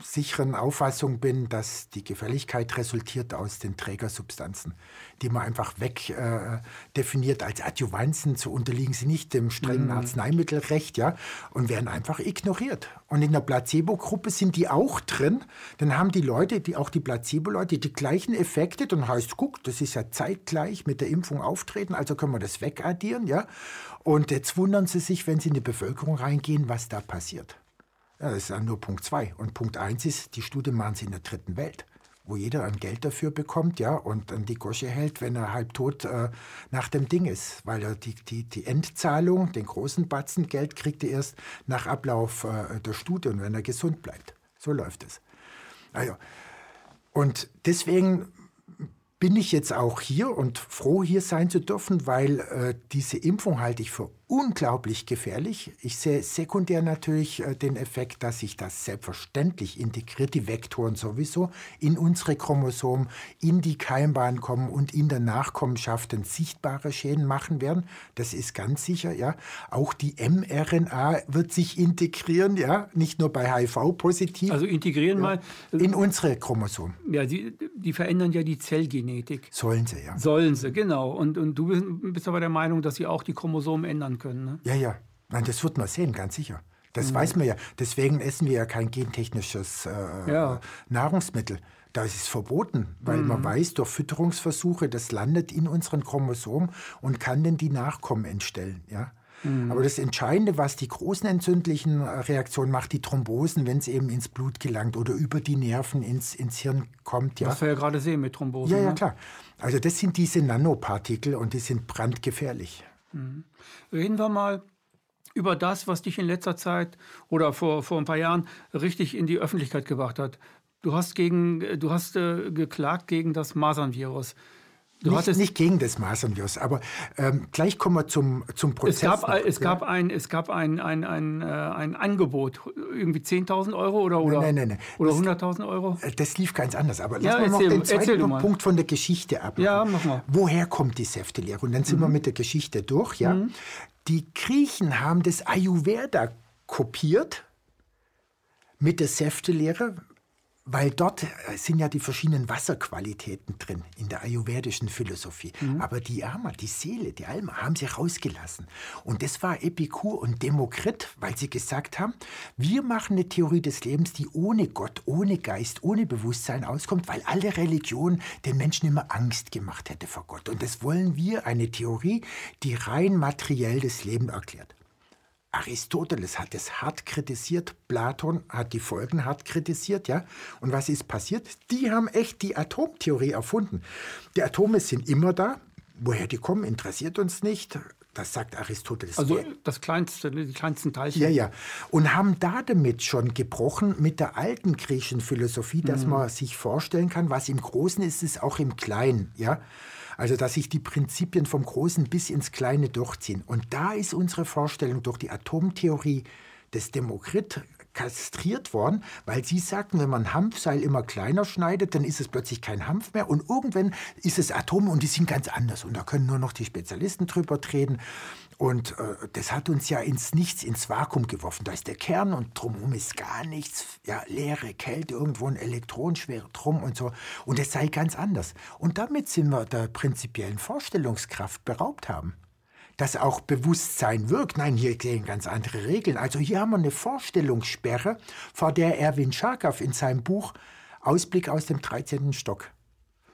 sicheren Auffassung bin, dass die Gefälligkeit resultiert aus den Trägersubstanzen, die man einfach wegdefiniert äh, als Adjuvanzen. So unterliegen sie nicht dem strengen mhm. Arzneimittelrecht ja, und werden einfach ignoriert. Und in der Placebo-Gruppe sind die auch drin. Dann haben die Leute, die, auch die Placebo-Leute, die gleichen Effekte. Dann heißt, guck, das ist ja zeitgleich mit der Impfung auftreten, also können wir das wegaddieren. Ja? Und jetzt wundern sie sich, wenn sie in die Bevölkerung reingehen, was da passiert. Ja, das ist ja nur Punkt 2. Und Punkt 1 ist, die Studie machen sie in der dritten Welt. wo jeder ein Geld dafür bekommt, ja, und dann die Gosche hält, wenn er halb tot äh, nach dem Ding ist, weil er die, die, die Endzahlung, den großen Batzen Geld kriegt er erst nach Ablauf äh, der Studie und wenn er gesund bleibt. So läuft es. Also, und deswegen bin ich jetzt auch hier und froh, hier sein zu dürfen, weil äh, diese Impfung halte ich für unglaublich gefährlich. Ich sehe sekundär natürlich äh, den Effekt, dass sich das selbstverständlich integriert, die Vektoren sowieso, in unsere Chromosomen, in die Keimbahn kommen und in der Nachkommenschaft sichtbare Schäden machen werden. Das ist ganz sicher, ja. Auch die mRNA wird sich integrieren, ja, nicht nur bei HIV-positiv. Also integrieren ja, mal. In unsere Chromosomen. Ja, die, die verändern ja die Zellgenetik. Sollen sie, ja. Sollen sie, genau. Und, und du bist aber der Meinung, dass sie auch die Chromosomen ändern können. Ne? Ja, ja. Nein, das wird man sehen, ganz sicher. Das mhm. weiß man ja. Deswegen essen wir ja kein gentechnisches äh, ja. Nahrungsmittel. Da ist es verboten, weil mhm. man weiß, durch Fütterungsversuche, das landet in unseren Chromosomen und kann dann die Nachkommen entstellen. Ja? Mhm. Aber das Entscheidende, was die großen entzündlichen Reaktionen macht, die Thrombosen, wenn es eben ins Blut gelangt oder über die Nerven ins, ins Hirn kommt. Ja. Was wir ja gerade sehen mit Thrombosen. Ja, ja, ne? klar. Also das sind diese Nanopartikel und die sind brandgefährlich. Mhm. Reden wir mal über das, was dich in letzter Zeit oder vor, vor ein paar Jahren richtig in die Öffentlichkeit gebracht hat. Du hast, gegen, du hast äh, geklagt gegen das Masernvirus. Du nicht, nicht gegen das Masernvirus, aber ähm, gleich kommen wir zum, zum Prozess. Es gab, noch, es gab, ein, es gab ein, ein, ein, äh, ein Angebot, irgendwie 10.000 Euro oder, oder, nein, nein, nein, oder 100.000 Euro? Äh, das lief ganz anders. Aber ja, lassen wir noch den zweiten Punkt von der Geschichte ab. Ja, mach mal. Woher kommt die Säftelehre? Und dann sind mhm. wir mit der Geschichte durch. Ja? Mhm. Die Griechen haben das Ayurveda kopiert mit der Säftelehre, weil dort äh, sind ja die verschiedenen Wasserqualitäten drin in der ayurvedischen Philosophie. Mhm. Aber die Ama, die Seele, die Alma, haben sie rausgelassen. Und das war Epikur und Demokrit, weil sie gesagt haben, wir machen eine Theorie des Lebens, die ohne Gott, ohne Geist, ohne Bewusstsein auskommt, weil alle Religion den Menschen immer Angst gemacht hätte vor Gott. Und das wollen wir, eine Theorie, die rein materiell das Leben erklärt. Aristoteles hat es hart kritisiert, Platon hat die Folgen hart kritisiert, ja. Und was ist passiert? Die haben echt die Atomtheorie erfunden. Die Atome sind immer da. Woher die kommen, interessiert uns nicht. Das sagt Aristoteles. Also das kleinste, die kleinsten Teilchen. Ja, ja. Und haben da damit schon gebrochen mit der alten griechischen Philosophie, dass mhm. man sich vorstellen kann, was im Großen ist, ist auch im Kleinen, ja. Also, dass sich die Prinzipien vom Großen bis ins Kleine durchziehen. Und da ist unsere Vorstellung durch die Atomtheorie des Demokrit kastriert worden, weil sie sagten, wenn man Hanfseil immer kleiner schneidet, dann ist es plötzlich kein Hanf mehr und irgendwann ist es Atome und die sind ganz anders und da können nur noch die Spezialisten drüber treten. Und äh, das hat uns ja ins Nichts, ins Vakuum geworfen. Da ist der Kern und drumherum ist gar nichts. Ja, leere Kälte, irgendwo ein Elektron schwer drum und so. Und es sei ganz anders. Und damit sind wir der prinzipiellen Vorstellungskraft beraubt haben. Dass auch Bewusstsein wirkt. Nein, hier gehen ganz andere Regeln. Also hier haben wir eine Vorstellungssperre, vor der Erwin Scharkaff in seinem Buch Ausblick aus dem 13. Stock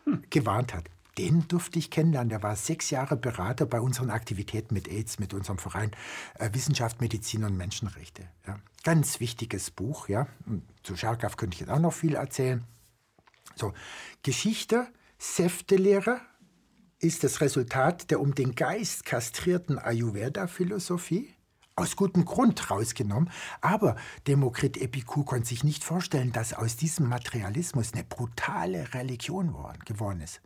hm. gewarnt hat den durfte ich kennenlernen. Der war sechs Jahre Berater bei unseren Aktivitäten mit AIDS, mit unserem Verein äh, Wissenschaft, Medizin und Menschenrechte. Ja. Ganz wichtiges Buch. Ja. Zu Scharkaff könnte ich jetzt auch noch viel erzählen. So, Geschichte, Säftelehre ist das Resultat der um den Geist kastrierten Ayurveda-Philosophie aus gutem Grund rausgenommen. Aber Demokrit Epikur konnte sich nicht vorstellen, dass aus diesem Materialismus eine brutale Religion geworden ist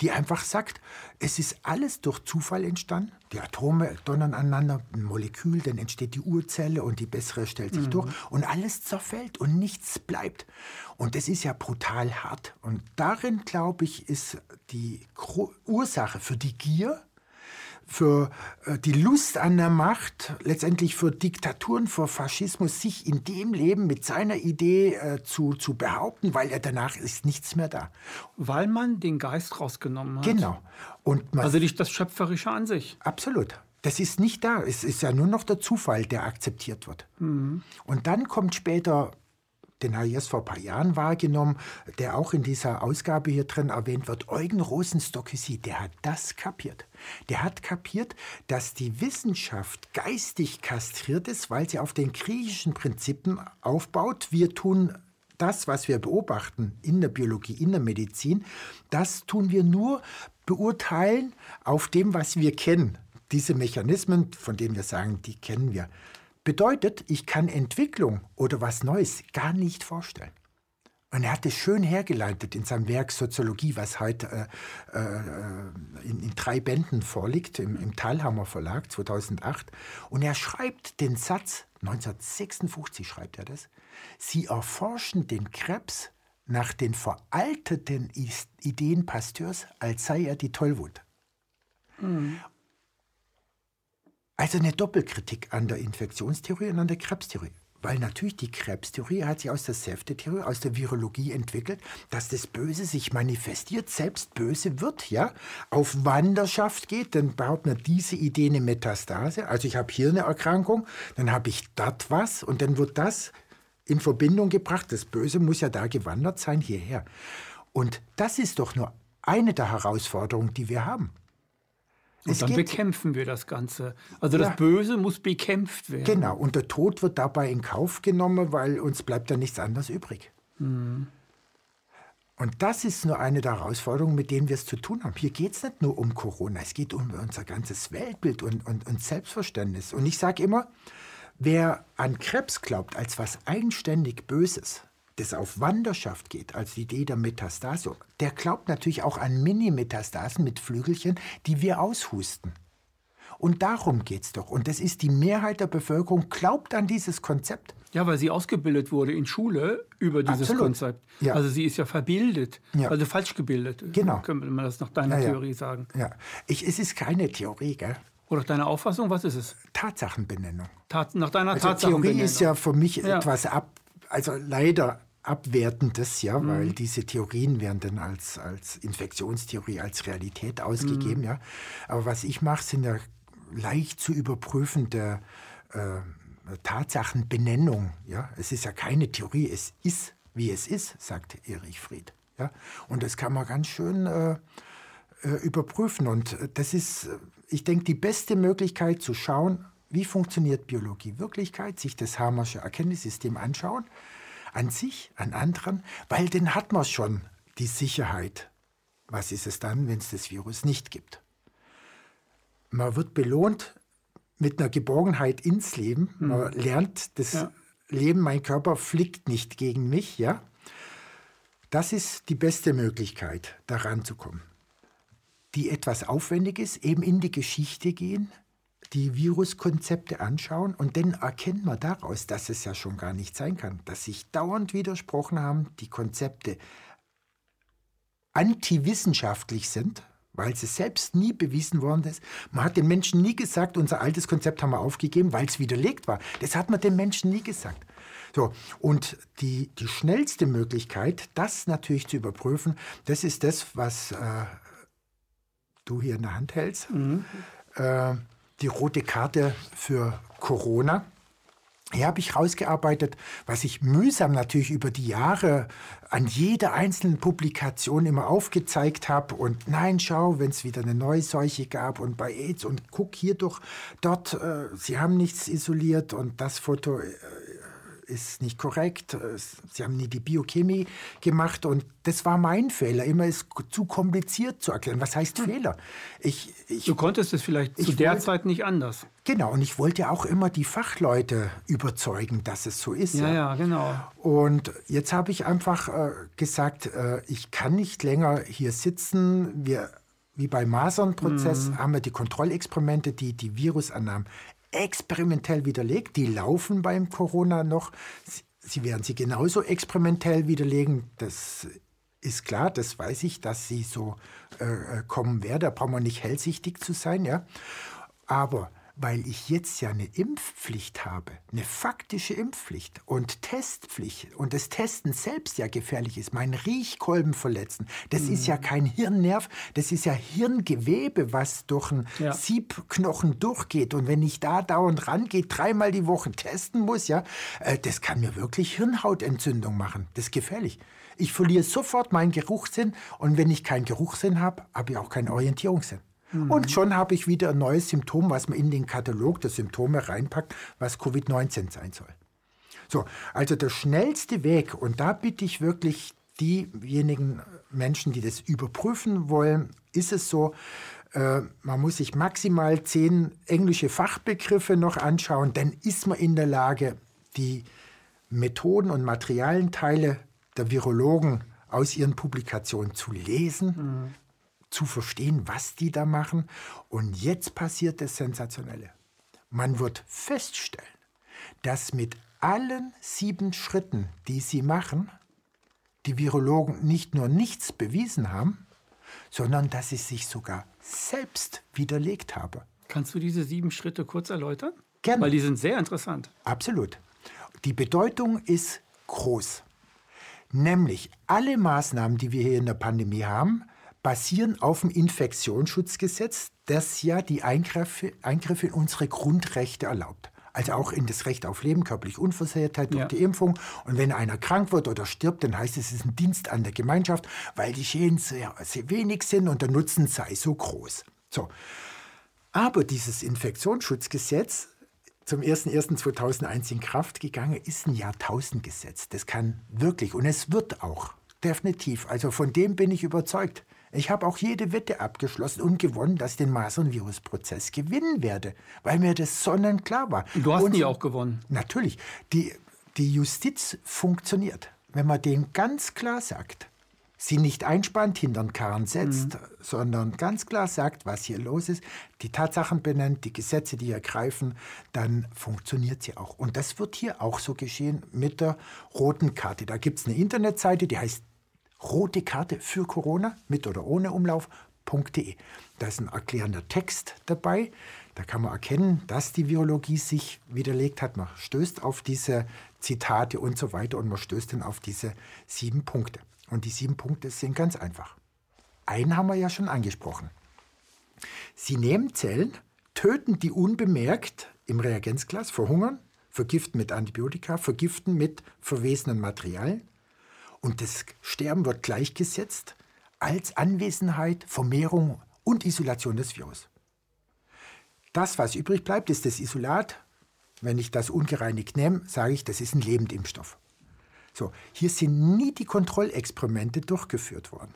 die einfach sagt, es ist alles durch Zufall entstanden. Die Atome donnern aneinander, ein Molekül, dann entsteht die Urzelle und die bessere stellt sich mhm. durch und alles zerfällt und nichts bleibt. Und das ist ja brutal hart. Und darin, glaube ich, ist die Ursache für die Gier, für äh, die Lust an der Macht, letztendlich für Diktaturen, für Faschismus, sich in dem Leben mit seiner Idee äh, zu, zu behaupten, weil er danach ist nichts mehr da. Weil man den Geist rausgenommen hat. Genau. Und also nicht das Schöpferische an sich. Absolut. Das ist nicht da. Es ist ja nur noch der Zufall, der akzeptiert wird. Mhm. Und dann kommt später den habe ich erst vor ein paar Jahren wahrgenommen, der auch in dieser Ausgabe hier drin erwähnt wird, Eugen Rosenstock-Hussy, der hat das kapiert. Der hat kapiert, dass die Wissenschaft geistig kastriert ist, weil sie auf den griechischen Prinzipien aufbaut. Wir tun das, was wir beobachten in der Biologie, in der Medizin, das tun wir nur beurteilen auf dem, was wir kennen. Diese Mechanismen, von denen wir sagen, die kennen wir. Bedeutet, ich kann Entwicklung oder was Neues gar nicht vorstellen. Und er hat es schön hergeleitet in seinem Werk Soziologie, was heute äh, äh, in, in, drei Bänden vorliegt, im, im Thalhammer Verlag 2008. Und er schreibt den Satz, 1956 schreibt er das, Sie erforschen den Krebs nach den veralteten Ideen Pasteurs, als sei er die Tollwut. Mhm. Also eine Doppelkritik an der Infektionstheorie und an der Krebstheorie. Weil natürlich die Krebstheorie hat sich aus der Säftetheorie, aus der Virologie entwickelt, dass das Böse sich manifestiert, selbst böse wird, ja, auf Wanderschaft geht, dann baut man diese Idee eine Metastase. Also ich habe hier eine Erkrankung, dann habe ich dort was und dann wird das in Verbindung gebracht. Das Böse muss ja da gewandert sein, hierher. Und das ist doch nur eine der Herausforderungen, die wir haben. Und es dann bekämpfen wir das Ganze. Also das Böse muss bekämpft werden. Genau, und der Tod wird dabei in Kauf genommen, weil uns bleibt ja nichts anderes übrig. Mhm. Und das ist nur eine der Herausforderungen, mit denen wir es zu tun haben. Hier geht es nicht nur um Corona, es geht um unser ganzes Weltbild und, und, und Selbstverständnis. Und ich sage immer, wer an Krebs glaubt als was eigenständig Böses, das auf Wanderschaft geht, als Idee der Metastase, der glaubt natürlich auch an Mini-Metastasen mit Flügelchen, die wir aushusten. Und darum geht es doch. Und das ist die Mehrheit der Bevölkerung, glaubt an dieses Konzept. Ja, weil sie ausgebildet wurde in Schule über dieses Absolut. Konzept. Ja. Also sie ist ja verbildet, ja. also falsch gebildet. Genau. Könnte man das nach deiner ja, Theorie sagen. Ja, ich, es ist keine Theorie, gell? Oder deine Auffassung, was ist es? Tatsachenbenennung. Tat, nach deiner also Tatsachenbenennung. Theorie ist ja für mich etwas ab, also leider Abwertendes, ja, mhm. weil diese Theorien werden dann als, als Infektionstheorie, als Realität ausgegeben, mhm. ja. Aber was ich mache, sind ja leicht zu überprüfende äh, Tatsachenbenennung, ja. Es ist ja keine Theorie, es ist, wie es ist, sagt Erich Fried, ja. Und das kann man ganz schön äh, äh überprüfen und das ist, ich denke, die beste Möglichkeit zu schauen, wie funktioniert Biologie, Wirklichkeit, sich das Hamersche Erkenntnissystem anschauen an sich, an anderen, weil dann hat man schon die Sicherheit. Was ist es dann, wenn es das Virus nicht gibt? Man wird belohnt mit einer Geborgenheit ins Leben. Mhm. Man lernt, das ja. Leben, mein Körper flickt nicht gegen mich. Ja? Das ist die beste Möglichkeit, daran zu kommen. Die etwas aufwendig ist, eben in die Geschichte gehen, die Viruskonzepte anschauen und dann erkennt man daraus, dass es ja schon gar nicht sein kann, dass sich dauernd widersprochen haben, die Konzepte antiwissenschaftlich sind, weil sie selbst nie bewiesen worden ist. Man hat den Menschen nie gesagt, unser altes Konzept haben wir aufgegeben, weil es widerlegt war. Das hat man den Menschen nie gesagt. So, und die, die schnellste Möglichkeit, das natürlich zu überprüfen, das ist das, was äh, du hier in der Hand hältst. Mhm. Äh, die rote Karte für Corona. Hier habe ich rausgearbeitet, was ich mühsam natürlich über die Jahre an jeder einzelnen Publikation immer aufgezeigt habe. Und nein, schau, wenn es wieder eine neue Seuche gab und bei AIDS und guck hier doch dort, äh, sie haben nichts isoliert und das Foto äh, ist nicht korrekt, Sie haben nie die Biochemie gemacht und das war mein Fehler. Immer ist zu kompliziert zu erklären. Was heißt hm. Fehler? Ich, ich, du konntest es vielleicht zu der wollte, Zeit nicht anders. Genau, und ich wollte auch immer die Fachleute überzeugen, dass es so ist. Ja, ja, genau. Und jetzt habe ich einfach äh, gesagt, äh, ich kann nicht länger hier sitzen. Wir wie beim Masernprozess mhm. haben wir die Kontrollexperimente, die die Virusannahmen experimentell widerlegt. Die laufen beim Corona noch. Sie werden sie genauso experimentell widerlegen. Das ist klar, das weiß ich, dass sie so äh, äh kommen werden. Da braucht man nicht hellsichtig zu sein. Ja? Aber weil ich jetzt ja eine Impfpflicht habe, eine faktische Impfpflicht und Testpflicht und das Testen selbst ja gefährlich ist, mein Riechkolben verletzen, das mhm. ist ja kein Hirnnerv, das ist ja Hirngewebe, was durch einen ja. Siebknochen durchgeht und wenn ich da dauernd rangehe, dreimal die Woche testen muss, ja, äh, das kann mir wirklich Hirnhautentzündung machen, das ist gefährlich. Ich verliere sofort meinen Geruchssinn und wenn ich keinen Geruchssinn habe, habe ich auch keinen Orientierungssinn. Mhm. Und schon habe ich wieder ein neues Symptom, was man in den Katalog der Symptome reinpackt, was Covid-19 sein soll. So, also der schnellste Weg, und da bitte ich wirklich diejenigen Menschen, die das überprüfen wollen, ist es so, äh, man muss sich maximal zehn englische Fachbegriffe noch anschauen, dann ist man in der Lage, die Methoden und Materialenteile der Virologen aus ihren Publikationen zu lesen, mhm. Zu verstehen, was die da machen. Und jetzt passiert das Sensationelle. Man wird feststellen, dass mit allen sieben Schritten, die sie machen, die Virologen nicht nur nichts bewiesen haben, sondern dass sie sich sogar selbst widerlegt haben. Kannst du diese sieben Schritte kurz erläutern? Gerne. Weil die sind sehr interessant. Absolut. Die Bedeutung ist groß. Nämlich alle Maßnahmen, die wir hier in der Pandemie haben, basieren auf dem Infektionsschutzgesetz, das ja die Eingriffe, Eingriffe in unsere Grundrechte erlaubt also auch in das Recht auf Leben, körperliche Unversehrtheit durch ja. die Impfung. Und wenn einer krank wird oder stirbt, dann heißt es, es ist ein Dienst an der Gemeinschaft, weil die Schäden sehr, sehr wenig sind und der Nutzen sei so groß. So. Aber dieses Infektionsschutzgesetz zum 01.01.2001 in Kraft gegangen, ist ein Jahrtausendgesetz. Das kann wirklich und es wird auch definitiv. Also von dem bin ich überzeugt. Ich habe auch jede Wette abgeschlossen und gewonnen, dass ich den Masern-Virus-Prozess gewinnen werde, weil mir das sonnenklar war. Du hast und, nie auch gewonnen. Natürlich. Die, die Justiz funktioniert, wenn man denen ganz klar sagt, sie nicht einspannt, hinter den Karren setzt, mhm. sondern ganz klar sagt, was hier los ist, die Tatsachen benennt, die Gesetze, die ergreifen, dann funktioniert sie auch. Und das wird hier auch so geschehen mit der roten Karte. Da gibt es eine Internetseite, die heißt rote Karte für Corona mit oder ohne Umlauf.de. Da ist ein erklärender Text dabei. Da kann man erkennen, dass die Virologie sich widerlegt hat. Man stößt auf diese Zitate und so weiter und man stößt dann auf diese sieben Punkte. Und die sieben Punkte sind ganz einfach. Einen haben wir ja schon angesprochen. Sie nehmen Zellen, töten die unbemerkt im Reagenzglas, verhungern, vergiften mit Antibiotika, vergiften mit verwesenen Materialien, und das Sterben wird gleichgesetzt als Anwesenheit, Vermehrung und Isolation des Virus. Das, was übrig bleibt, ist das Isolat. Wenn ich das ungereinigt nehme, sage ich, das ist ein Lebendimpfstoff. So, hier sind nie die Kontrollexperimente durchgeführt worden.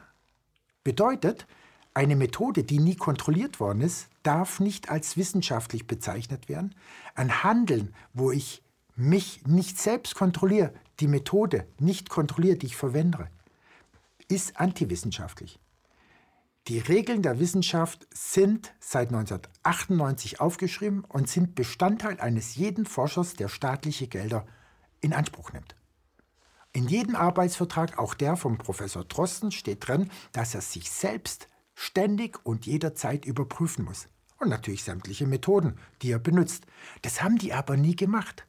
Bedeutet, eine Methode, die nie kontrolliert worden ist, darf nicht als wissenschaftlich bezeichnet werden. Ein Handeln, wo ich mich nicht selbst kontrolliere, die Methode nicht kontrolliert, die ich verwende, ist antiwissenschaftlich. Die Regeln der Wissenschaft sind seit 1998 aufgeschrieben und sind Bestandteil eines jeden Forschers, der staatliche Gelder in Anspruch nimmt. In jedem Arbeitsvertrag, auch der vom Professor Drosten, steht drin, dass er sich selbst ständig und jederzeit überprüfen muss. Und natürlich sämtliche Methoden, die er benutzt. Das haben die aber nie gemacht,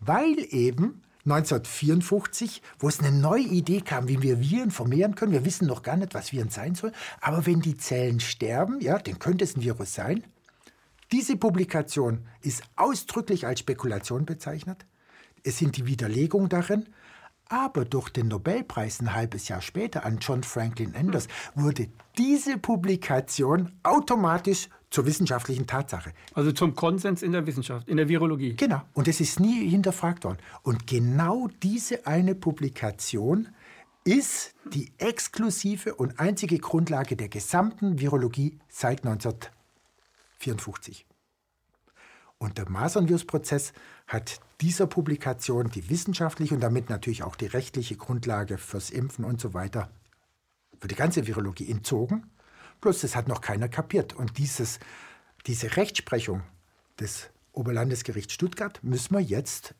weil eben 1954, wo es eine neue Idee kam, wie wir Viren vermehren können. Wir wissen noch gar nicht, was Viren sein sollen. Aber wenn die Zellen sterben, ja, dann könnte es ein Virus sein. Diese Publikation ist ausdrücklich als Spekulation bezeichnet. Es sind die Widerlegungen darin. Aber durch den Nobelpreis ein halbes Jahr später an John Franklin Anders wurde diese Publikation automatisch zur wissenschaftlichen Tatsache. Also zum Konsens in der Wissenschaft, in der Virologie. Genau. Und es ist nie hinterfragt worden. Und genau diese eine Publikation ist die exklusive und einzige Grundlage der gesamten Virologie seit 1954. Und der Masernvirus-Prozess hat dieser Publikation die wissenschaftliche und damit natürlich auch die rechtliche Grundlage fürs Impfen und so weiter, für die ganze Virologie entzogen Bloß das hat noch keiner kapiert. Und dieses, diese Rechtsprechung des Oberlandesgerichts Stuttgart müssen wir jetzt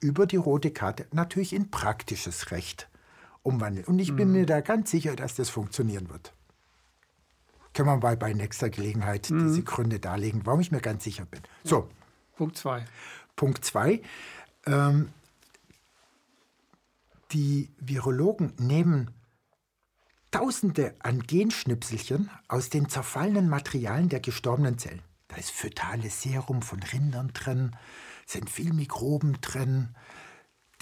über die rote Karte natürlich in praktisches Recht umwandeln. Und ich bin mhm. mir da ganz sicher, dass das funktionieren wird. Können wir mal bei nächster Gelegenheit mhm. diese Gründe darlegen, warum ich mir ganz sicher bin. So. Punkt 2. Punkt 2. Ähm, die Virologen nehmen Tausende an Genschnipselchen aus den zerfallenen Materialien der gestorbenen Zellen. Da ist fötales Serum von Rindern drin, sind viel Mikroben drin.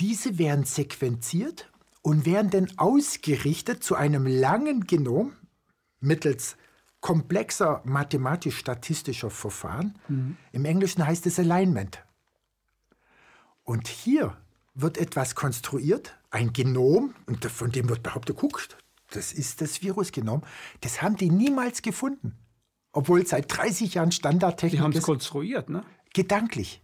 Diese werden sequenziert und werden dann ausgerichtet zu einem langen Genom mittels komplexer mathematisch-statistischer Verfahren. Mhm. Im Englischen heißt es Alignment. Und hier wird etwas konstruiert, ein Genom, und von dem wird behauptet, guckt, das ist das Virusgenom. Das haben die niemals gefunden. Obwohl seit 30 Jahren Standardtechnik Die haben es konstruiert, ne? Gedanklich.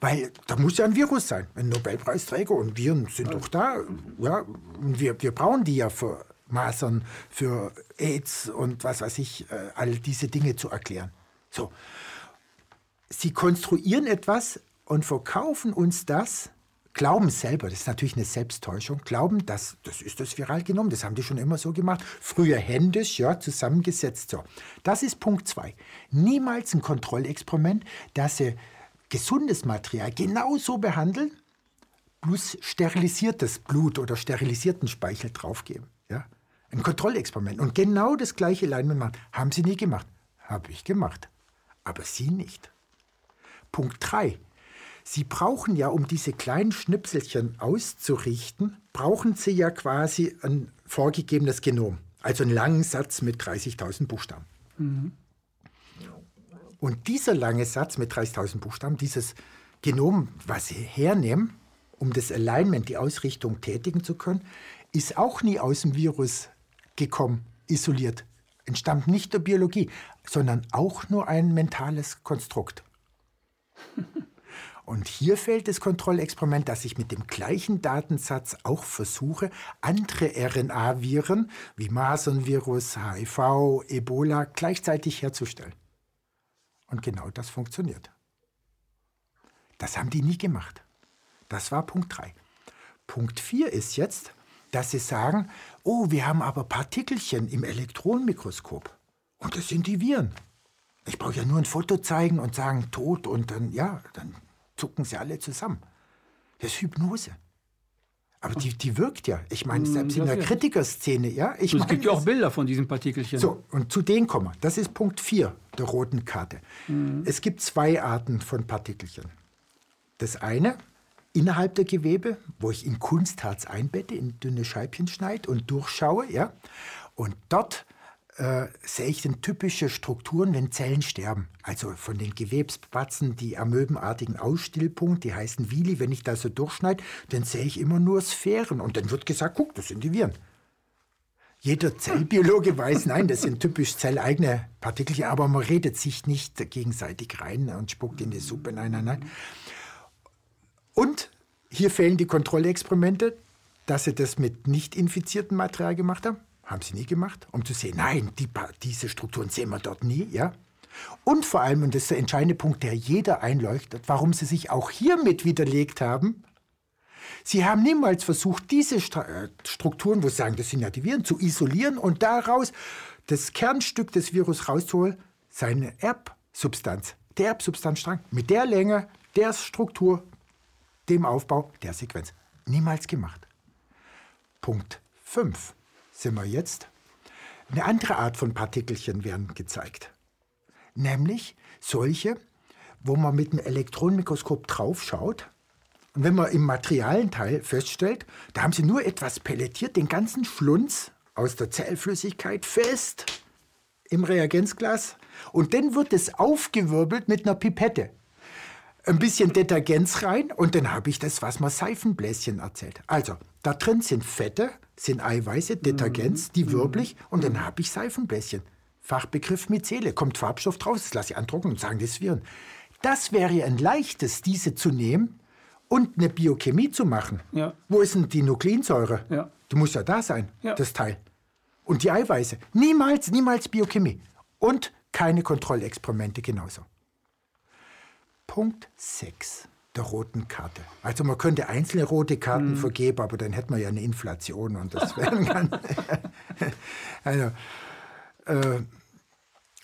Weil da muss ja ein Virus sein, ein Nobelpreisträger und Viren sind doch da. Ja, und wir, wir brauchen die ja für Masern, für AIDS und was weiß ich, äh, all diese Dinge zu erklären. So. Sie konstruieren etwas und verkaufen uns das, glauben selber, das ist natürlich eine Selbsttäuschung, glauben, dass das ist das Viralgenom, das haben die schon immer so gemacht, früher händisch, ja, zusammengesetzt so. Das ist Punkt zwei. Niemals ein Kontrollexperiment, dass sie gesundes Material genauso behandeln, plus sterilisiertes Blut oder sterilisierten Speichel draufgeben. Ein Kontrollexperiment. Und genau das gleiche Alignment machen. Haben sie nie gemacht. Habe ich gemacht. Aber sie nicht. Punkt 3. Sie brauchen ja, um diese kleinen Schnipselchen auszurichten, brauchen Sie ja quasi ein vorgegebenes Genom. Also einen langen Satz mit 30.000 Buchstaben. Und dieser lange Satz mit 30.000 Buchstaben, dieses Genom, was Sie hernehmen, um das Alignment, die Ausrichtung tätigen zu können, ist auch nie aus dem Virus gekommen, isoliert. Entstammt nicht der Biologie, sondern auch nur ein mentales Konstrukt. Und hier fällt das Kontrollexperiment, dass ich mit dem gleichen Datensatz auch versuche, andere RNA-Viren wie Masernvirus, HIV, Ebola gleichzeitig herzustellen. Und genau das funktioniert. Das haben die nie gemacht. Das war Punkt 3. Punkt 4 ist jetzt, dass sie sagen, oh, wir haben aber Partikelchen im Elektronenmikroskop. Und das sind die Viren. Ich brauche ja nur ein Foto zeigen und sagen, tot und dann, ja, dann zucken sie alle zusammen. Das ist Hypnose. Aber die, die wirkt ja. Ich meine, selbst in der. Kritikerszene, ja. Ich Es gibt ja auch Bilder von diesen Partikelchen. so, und zu denen kommen wir. Das ist Punkt 4 der roten Karte. Es gibt zwei Arten von Partikelchen. Das eine innerhalb der Gewebe, wo ich in Kunstharz einbette, in dünne Scheibchen schneide und durchschaue. Ja? Und dort äh, sehe ich dann typische Strukturen, wenn Zellen sterben. Also von den Gewebspatzen, die amöbenartigen Ausstillpunkte, die heißen Wili. Wenn ich da so durchschneide, dann sehe ich immer nur Sphären. Und dann wird gesagt, guck, das sind die Viren. Jeder Zellbiologe weiß, nein, das sind typisch zelleigene Partikelchen, aber man redet sich nicht gegenseitig rein und spuckt in die Suppe. Nein, nein, nein. Und hier fehlen die Kontrollexperimente, dass sie das mit nicht infiziertem Material gemacht haben. Haben sie nie gemacht, um zu sehen, nein, die, diese Strukturen sehen wir dort nie. Ja? Und vor allem, und das ist der entscheidende Punkt, der jeder einleuchtet, warum sie sich auch hiermit widerlegt haben, Sie haben niemals versucht, diese äh, Strukturen, wo Sie sagen, das sind ja die Viren, zu isolieren und daraus das Kernstück des Virus rauszuholen, seine Erbsubstanz, der Erbsubstanzstrang, mit der Länge, der Struktur, dem Aufbau, der Sequenz. Niemals gemacht. Punkt 5 sind wir jetzt. Eine andere Art von Partikelchen werden gezeigt. Nämlich solche, wo man mit dem Elektronenmikroskop draufschaut und wenn man im materialen Teil feststellt, da haben sie nur etwas pelletiert, den ganzen Schlunz aus der Zellflüssigkeit fest im Reagenzglas und dann wird es aufgewirbelt mit einer Pipette. Ein bisschen Detergenz rein und dann habe ich das, was man Seifenbläschen erzählt. Also, da drin sind Fette, sind Eiweiße, Detergenz, die wirbelig und dann habe ich Seifenbläschen. Fachbegriff Myzele, kommt Farbstoff draus, das lasse ich antrocknen und sagen, das ist Viren. Das wäre ein leichtes, diese zu nehmen und eine Biochemie zu machen. Ja. Wo ist denn die Nukleinsäure? Ja. Die muss ja da sein, Ja. das Teil. Und die Eiweiße. Niemals, niemals Biochemie. Und keine Kontrollexperimente genauso. Punkt 6 der roten Karte. Also man könnte einzelne rote Karten vergeben, aber dann hätten wir ja eine Inflation und das wäre ganz... also, äh,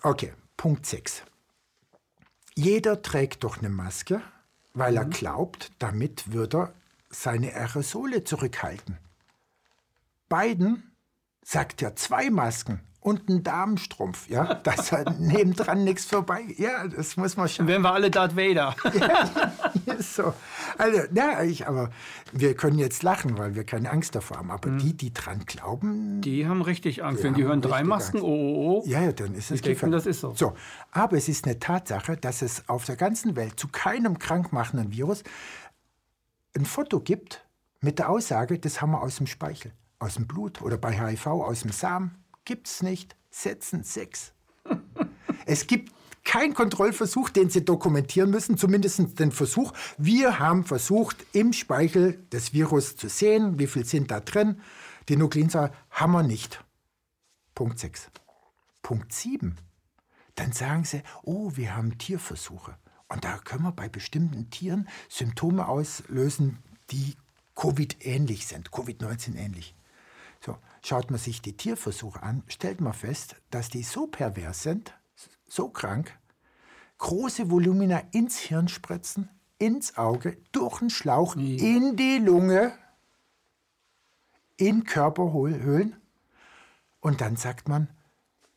okay, Punkt 6. Jeder trägt doch eine Maske, weil er glaubt, damit würde er seine Aerosole zurückhalten. Biden sagt ja zwei Masken und einen Damenstrumpf, ja, dass er nebendran nichts vorbei. Ja, das muss man schon. Dann wären wir alle Darth Vader. so. Also, ja, ich, aber wir können jetzt lachen, weil wir keine Angst davor haben. Aber die, die dran glauben, Die haben richtig Angst. Wenn die hören drei Masken, Angst. oh, oh, oh. ja, ja, dann ist es denken, das ist so. So, aber es ist eine Tatsache, dass es auf der ganzen Welt zu keinem krankmachenden Virus ein Foto gibt mit der Aussage, das haben wir aus dem Speichel, aus dem Blut oder bei HIV aus dem Samen, gibt's nicht. Setzen sechs. es gibt keinen Kontrollversuch, den Sie dokumentieren müssen, zumindest den Versuch. Wir haben versucht, im Speichel des Virus zu sehen, wie viel sind da drin. Die Nukleinzahl haben wir nicht. Punkt 6. Punkt 7. Dann sagen Sie, oh, wir haben Tierversuche. Und da können wir bei bestimmten Tieren Symptome auslösen, die Covid-ähnlich sind, Covid-19 ähnlich. Schaut man sich die Tierversuche an, stellt man fest, dass die so pervers sind, so krank, große Volumina ins Hirn spritzen, ins Auge, durch den Schlauch, nee. in die Lunge, in Körperhöhlen. Und dann sagt man,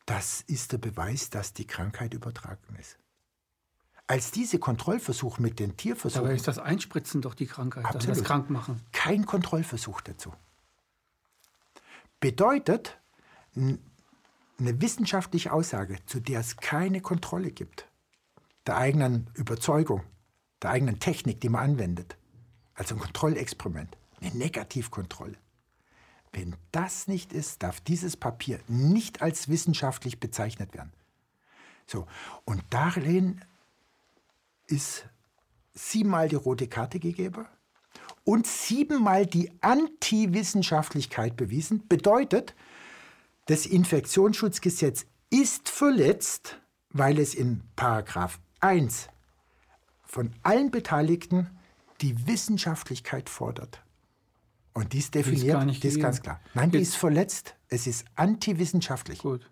das ist der Beweis, dass die Krankheit übertragen ist. Als diese Kontrollversuch mit den Tierversuchen. Aber ist das Einspritzen doch die Krankheit, absolut, das krank machen? Kein Kontrollversuch dazu. Bedeutet, eine wissenschaftliche Aussage, zu der es keine Kontrolle gibt, der eigenen Überzeugung, der eigenen Technik, die man anwendet, also ein Kontrollexperiment, eine Negativkontrolle. Wenn das nicht ist, darf dieses Papier nicht als wissenschaftlich bezeichnet werden. So, und darin ist siebenmal die rote Karte gegeben und siebenmal die Antiwissenschaftlichkeit bewiesen. Bedeutet, das Infektionsschutzgesetz ist verletzt, weil es in Paragraph 1 von allen Beteiligten die Wissenschaftlichkeit fordert. Und dies definiert, die ist, die ist ganz klar. Nein, die ist verletzt. Es ist antiwissenschaftlich. Gut.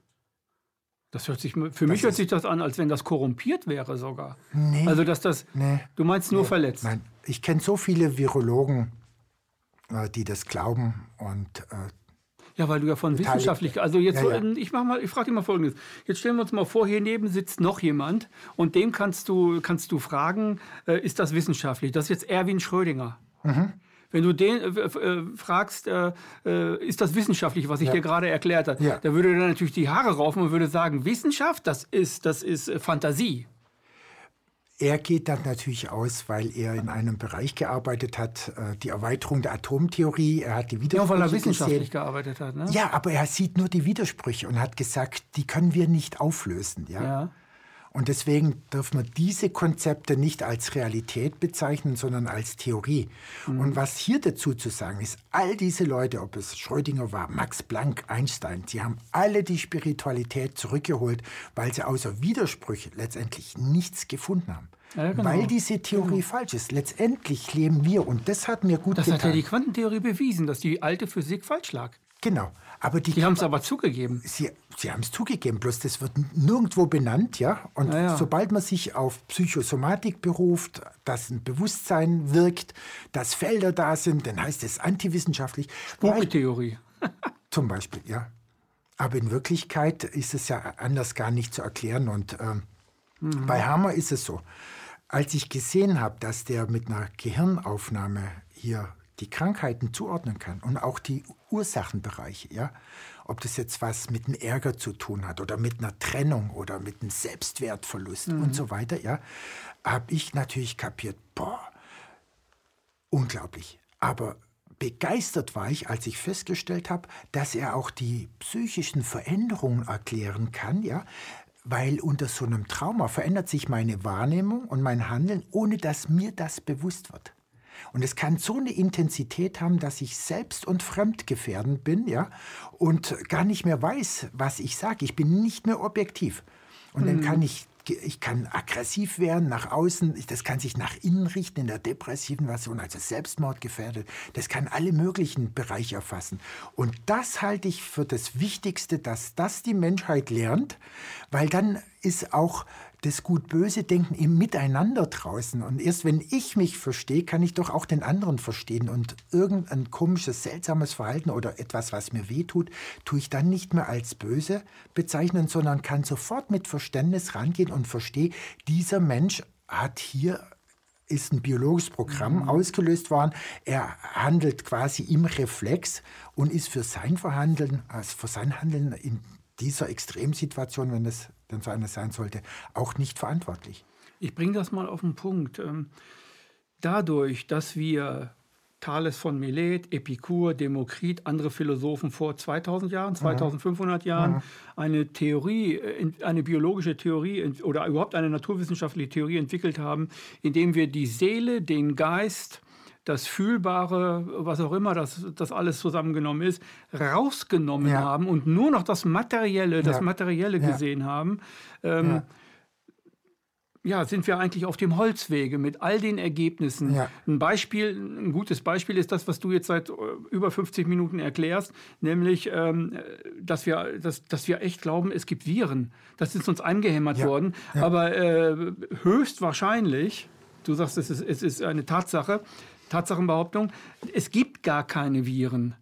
Das hört sich, für das mich hört sich das an, als wenn das korrumpiert wäre sogar. Nee. Also, dass das. Nee, du meinst nur nee, verletzt? Nein, ich kenne so viele Virologen, äh, die das glauben und. Äh, ja, weil du ja von wissenschaftlich. Also jetzt, ja, ja. ich ich frage dich mal Folgendes. Jetzt stellen wir uns mal vor, hier neben sitzt noch jemand und dem kannst du, kannst du fragen, äh, ist das wissenschaftlich? Das ist jetzt Erwin Schrödinger. Mhm. Wenn du den äh, äh, fragst, äh, äh, ist das wissenschaftlich, was ich ja. dir gerade erklärt habe, ja. da würde er natürlich die Haare raufen und würde sagen, Wissenschaft, das ist, das ist äh, Fantasie. Er geht dann natürlich aus, weil er in einem Bereich gearbeitet hat, äh, die Erweiterung der Atomtheorie. Er hat die Widersprüche Ja, weil er wissenschaftlich gesehen. gearbeitet hat. Ne? Ja, aber er sieht nur die Widersprüche und hat gesagt, die können wir nicht auflösen. Ja. ja. Und deswegen dürfen wir diese Konzepte nicht als Realität bezeichnen, sondern als Theorie. Mhm. Und was hier dazu zu sagen ist, all diese Leute, ob es Schrödinger war, Max Planck, Einstein, die haben alle die Spiritualität zurückgeholt, weil sie außer Widersprüche letztendlich nichts gefunden haben. Ja, genau. Weil diese Theorie genau. falsch ist. Letztendlich leben wir, und das hat mir gut das getan. Das hat ja die Quantentheorie bewiesen, dass die alte Physik falsch lag. Genau. Aber die, die haben es aber zugegeben. Sie, sie haben es zugegeben, bloß das wird nirgendwo benannt, ja. Und ja, ja. sobald man sich auf Psychosomatik beruft, dass ein Bewusstsein wirkt, dass Felder da sind, dann heißt es antiwissenschaftlich. Spurentheorie. Zum Beispiel, ja. Aber in Wirklichkeit ist es ja anders gar nicht zu erklären. Und ähm, mhm. bei Hammer ist es so. Als ich gesehen habe, dass der mit einer Gehirnaufnahme hier die Krankheiten zuordnen kann und auch die Ursachenbereiche, ja, ob das jetzt was mit einem Ärger zu tun hat oder mit einer Trennung oder mit einem Selbstwertverlust mhm. und so weiter, ja, habe ich natürlich kapiert, boah, unglaublich. Aber begeistert war ich, als ich festgestellt habe, dass er auch die psychischen Veränderungen erklären kann, ja, weil unter so einem Trauma verändert sich meine Wahrnehmung und mein Handeln, ohne dass mir das bewusst wird. Und es kann so eine Intensität haben, dass ich selbst und fremdgefährdend bin, ja, und gar nicht mehr weiß, was ich sage. Ich bin nicht mehr objektiv. Und mhm. dann kann ich ich kann aggressiv werden nach außen, das kann sich nach innen richten in der depressiven Version, also Selbstmord gefährdet. Das kann alle möglichen Bereiche erfassen. Und das halte ich für das Wichtigste, dass das die Menschheit lernt, weil dann ist auch das Gut-Böse-Denken im Miteinander draußen. Und erst wenn ich mich verstehe, kann ich doch auch den anderen verstehen. Und irgendein komisches, seltsames Verhalten oder etwas, was mir wehtut, tue ich dann nicht mehr als böse bezeichnen, sondern kann sofort mit Verständnis rangehen und verstehe, dieser Mensch hat hier ist ein biologisches Programm mhm. ausgelöst worden. Er handelt quasi im Reflex und ist für sein Verhandeln, also für sein Handeln in dieser Extremsituation, wenn es denn so eine sein sollte, auch nicht verantwortlich. Ich bringe das mal auf den Punkt. Ähm, dadurch, dass wir Thales von Milet, Epikur, Demokrit, andere Philosophen vor 2000 Jahren, 2500 Jahren eine Theorie, äh, eine biologische Theorie oder überhaupt eine naturwissenschaftliche Theorie entwickelt haben, indem wir die Seele, den Geist, das Fühlbare, was auch immer das, das alles zusammengenommen ist, rausgenommen ja. haben und nur noch das Materielle, das ja. Materielle ja. gesehen haben. Ähm, ja, sind wir eigentlich auf dem Holzwege mit all den Ergebnissen. Ja. Ein Beispiel, ein gutes Beispiel ist das, was du jetzt seit äh, über 50 Minuten erklärst, nämlich, ähm, dass, wir, dass, dass wir echt glauben, es gibt Viren. Das ist uns eingehämmert ja. worden. Ja. Aber äh, höchstwahrscheinlich, du sagst, es ist, es ist eine Tatsache, Tatsachenbehauptung, es gibt gar keine Viren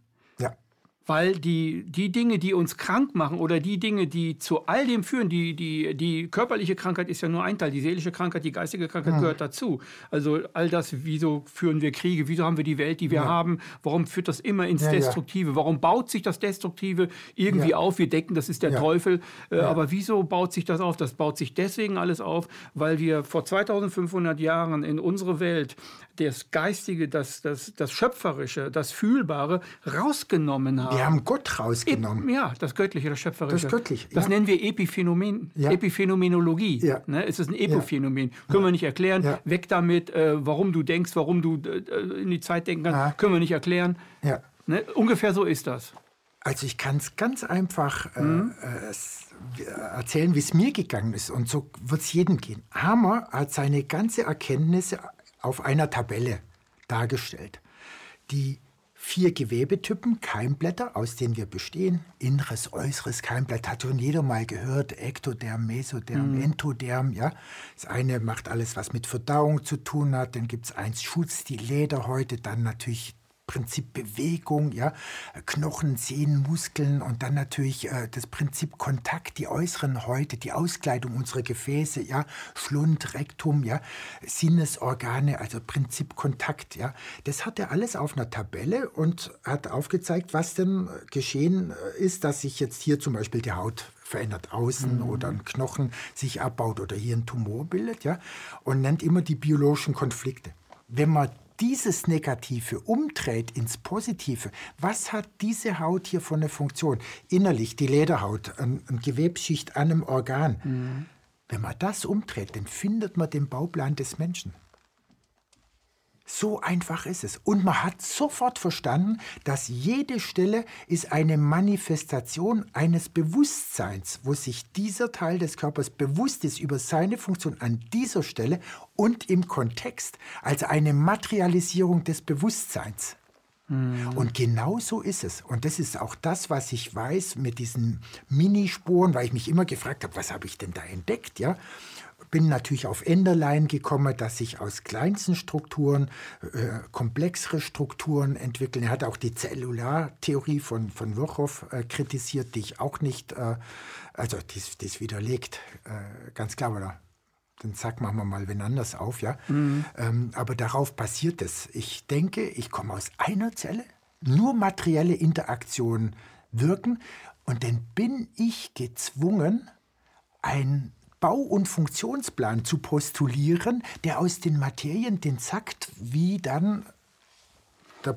weil die, die Dinge, die uns krank machen oder die Dinge, die zu all dem führen, die, die, die körperliche Krankheit ist ja nur ein Teil, die seelische Krankheit, die geistige Krankheit ja. gehört dazu. Also all das, wieso führen wir Kriege, wieso haben wir die Welt, die wir ja. haben, warum führt das immer ins ja, Destruktive, warum baut sich das Destruktive irgendwie auf? Wir denken, das ist der Teufel, äh, aber wieso baut sich das auf? Das baut sich deswegen alles auf, weil wir vor 2500 Jahren in unsere Welt das Geistige, das, das, das Schöpferische, das Fühlbare rausgenommen haben. Wir haben Gott rausgenommen. E ja, das Göttliche, das Schöpferische. Das Göttliche. Das ja. nennen wir Epiphänomen, ja. Epiphänomenologie. Ja. Ne? Es ist ein Epophänomen. Können wir nicht erklären. Weg damit, äh, warum du denkst, warum du äh, in die Zeit denken kannst. Können wir nicht erklären. Ne? Ungefähr so ist das. Also ich kann es ganz einfach äh, mhm. äh, erzählen, wie es mir gegangen ist. Und so wird es jedem gehen. Hammer hat seine ganze Erkenntnisse auf einer Tabelle dargestellt. Die vier Gewebetypen, Keimblätter, aus denen wir bestehen, inneres, äußeres Keimblatt, hat schon jeder mal gehört, Ektoderm, Mesoderm, mhm. Entoderm, ja. Das eine macht alles, was mit Verdauung zu tun hat, dann gibt es eins Schutz, die Lederhäute, dann natürlich Prinzip Bewegung, ja, Knochen, Sehnen, Muskeln und dann natürlich äh, das Prinzip Kontakt, die äußeren Häute, die Auskleidung unserer Gefäße, ja, Schlund, Rektum, ja, Sinnesorgane, also Prinzip Kontakt, ja. Das hat er alles auf einer Tabelle und hat aufgezeigt, was denn geschehen ist, dass sich jetzt hier zum Beispiel die Haut verändert außen mhm. oder ein Knochen sich abbaut oder hier ein Tumor bildet, ja, und nennt immer die biologischen Konflikte. Wenn man dieses Negative umdreht ins Positive, was hat diese Haut hier für eine Funktion? Innerlich, die Lederhaut, eine ein Gewebsschicht an einem Organ. Mhm. Wenn man das umdreht, dann findet man den Bauplan des Menschen. So einfach ist es. Und man hat sofort verstanden, dass jede Stelle ist eine Manifestation eines Bewusstseins, wo sich dieser Teil des Körpers bewusst ist über seine Funktion an dieser Stelle und im Kontext, als eine Materialisierung des Bewusstseins. Mhm. Und genau so ist es. Und das ist auch das, was ich weiß mit diesen Minispuren, weil ich mich immer gefragt habe, was habe ich denn da entdeckt, ja? Bin natürlich auf Enderlein gekommen, dass sich aus kleinsten Strukturen äh, komplexere Strukturen entwickeln. Er hat auch die Zellulartheorie von, von Virchow äh, kritisiert, die ich auch nicht, äh, also die ist widerlegt, äh, ganz klar, oder? Den Sack machen wir mal wenn anders auf, ja. Mhm. Ähm, aber darauf basiert es. Ich denke, ich komme aus einer Zelle, nur materielle Interaktionen wirken und dann bin ich gezwungen, ein Bau- und Funktionsplan zu postulieren, der aus den Materien den sagt, wie dann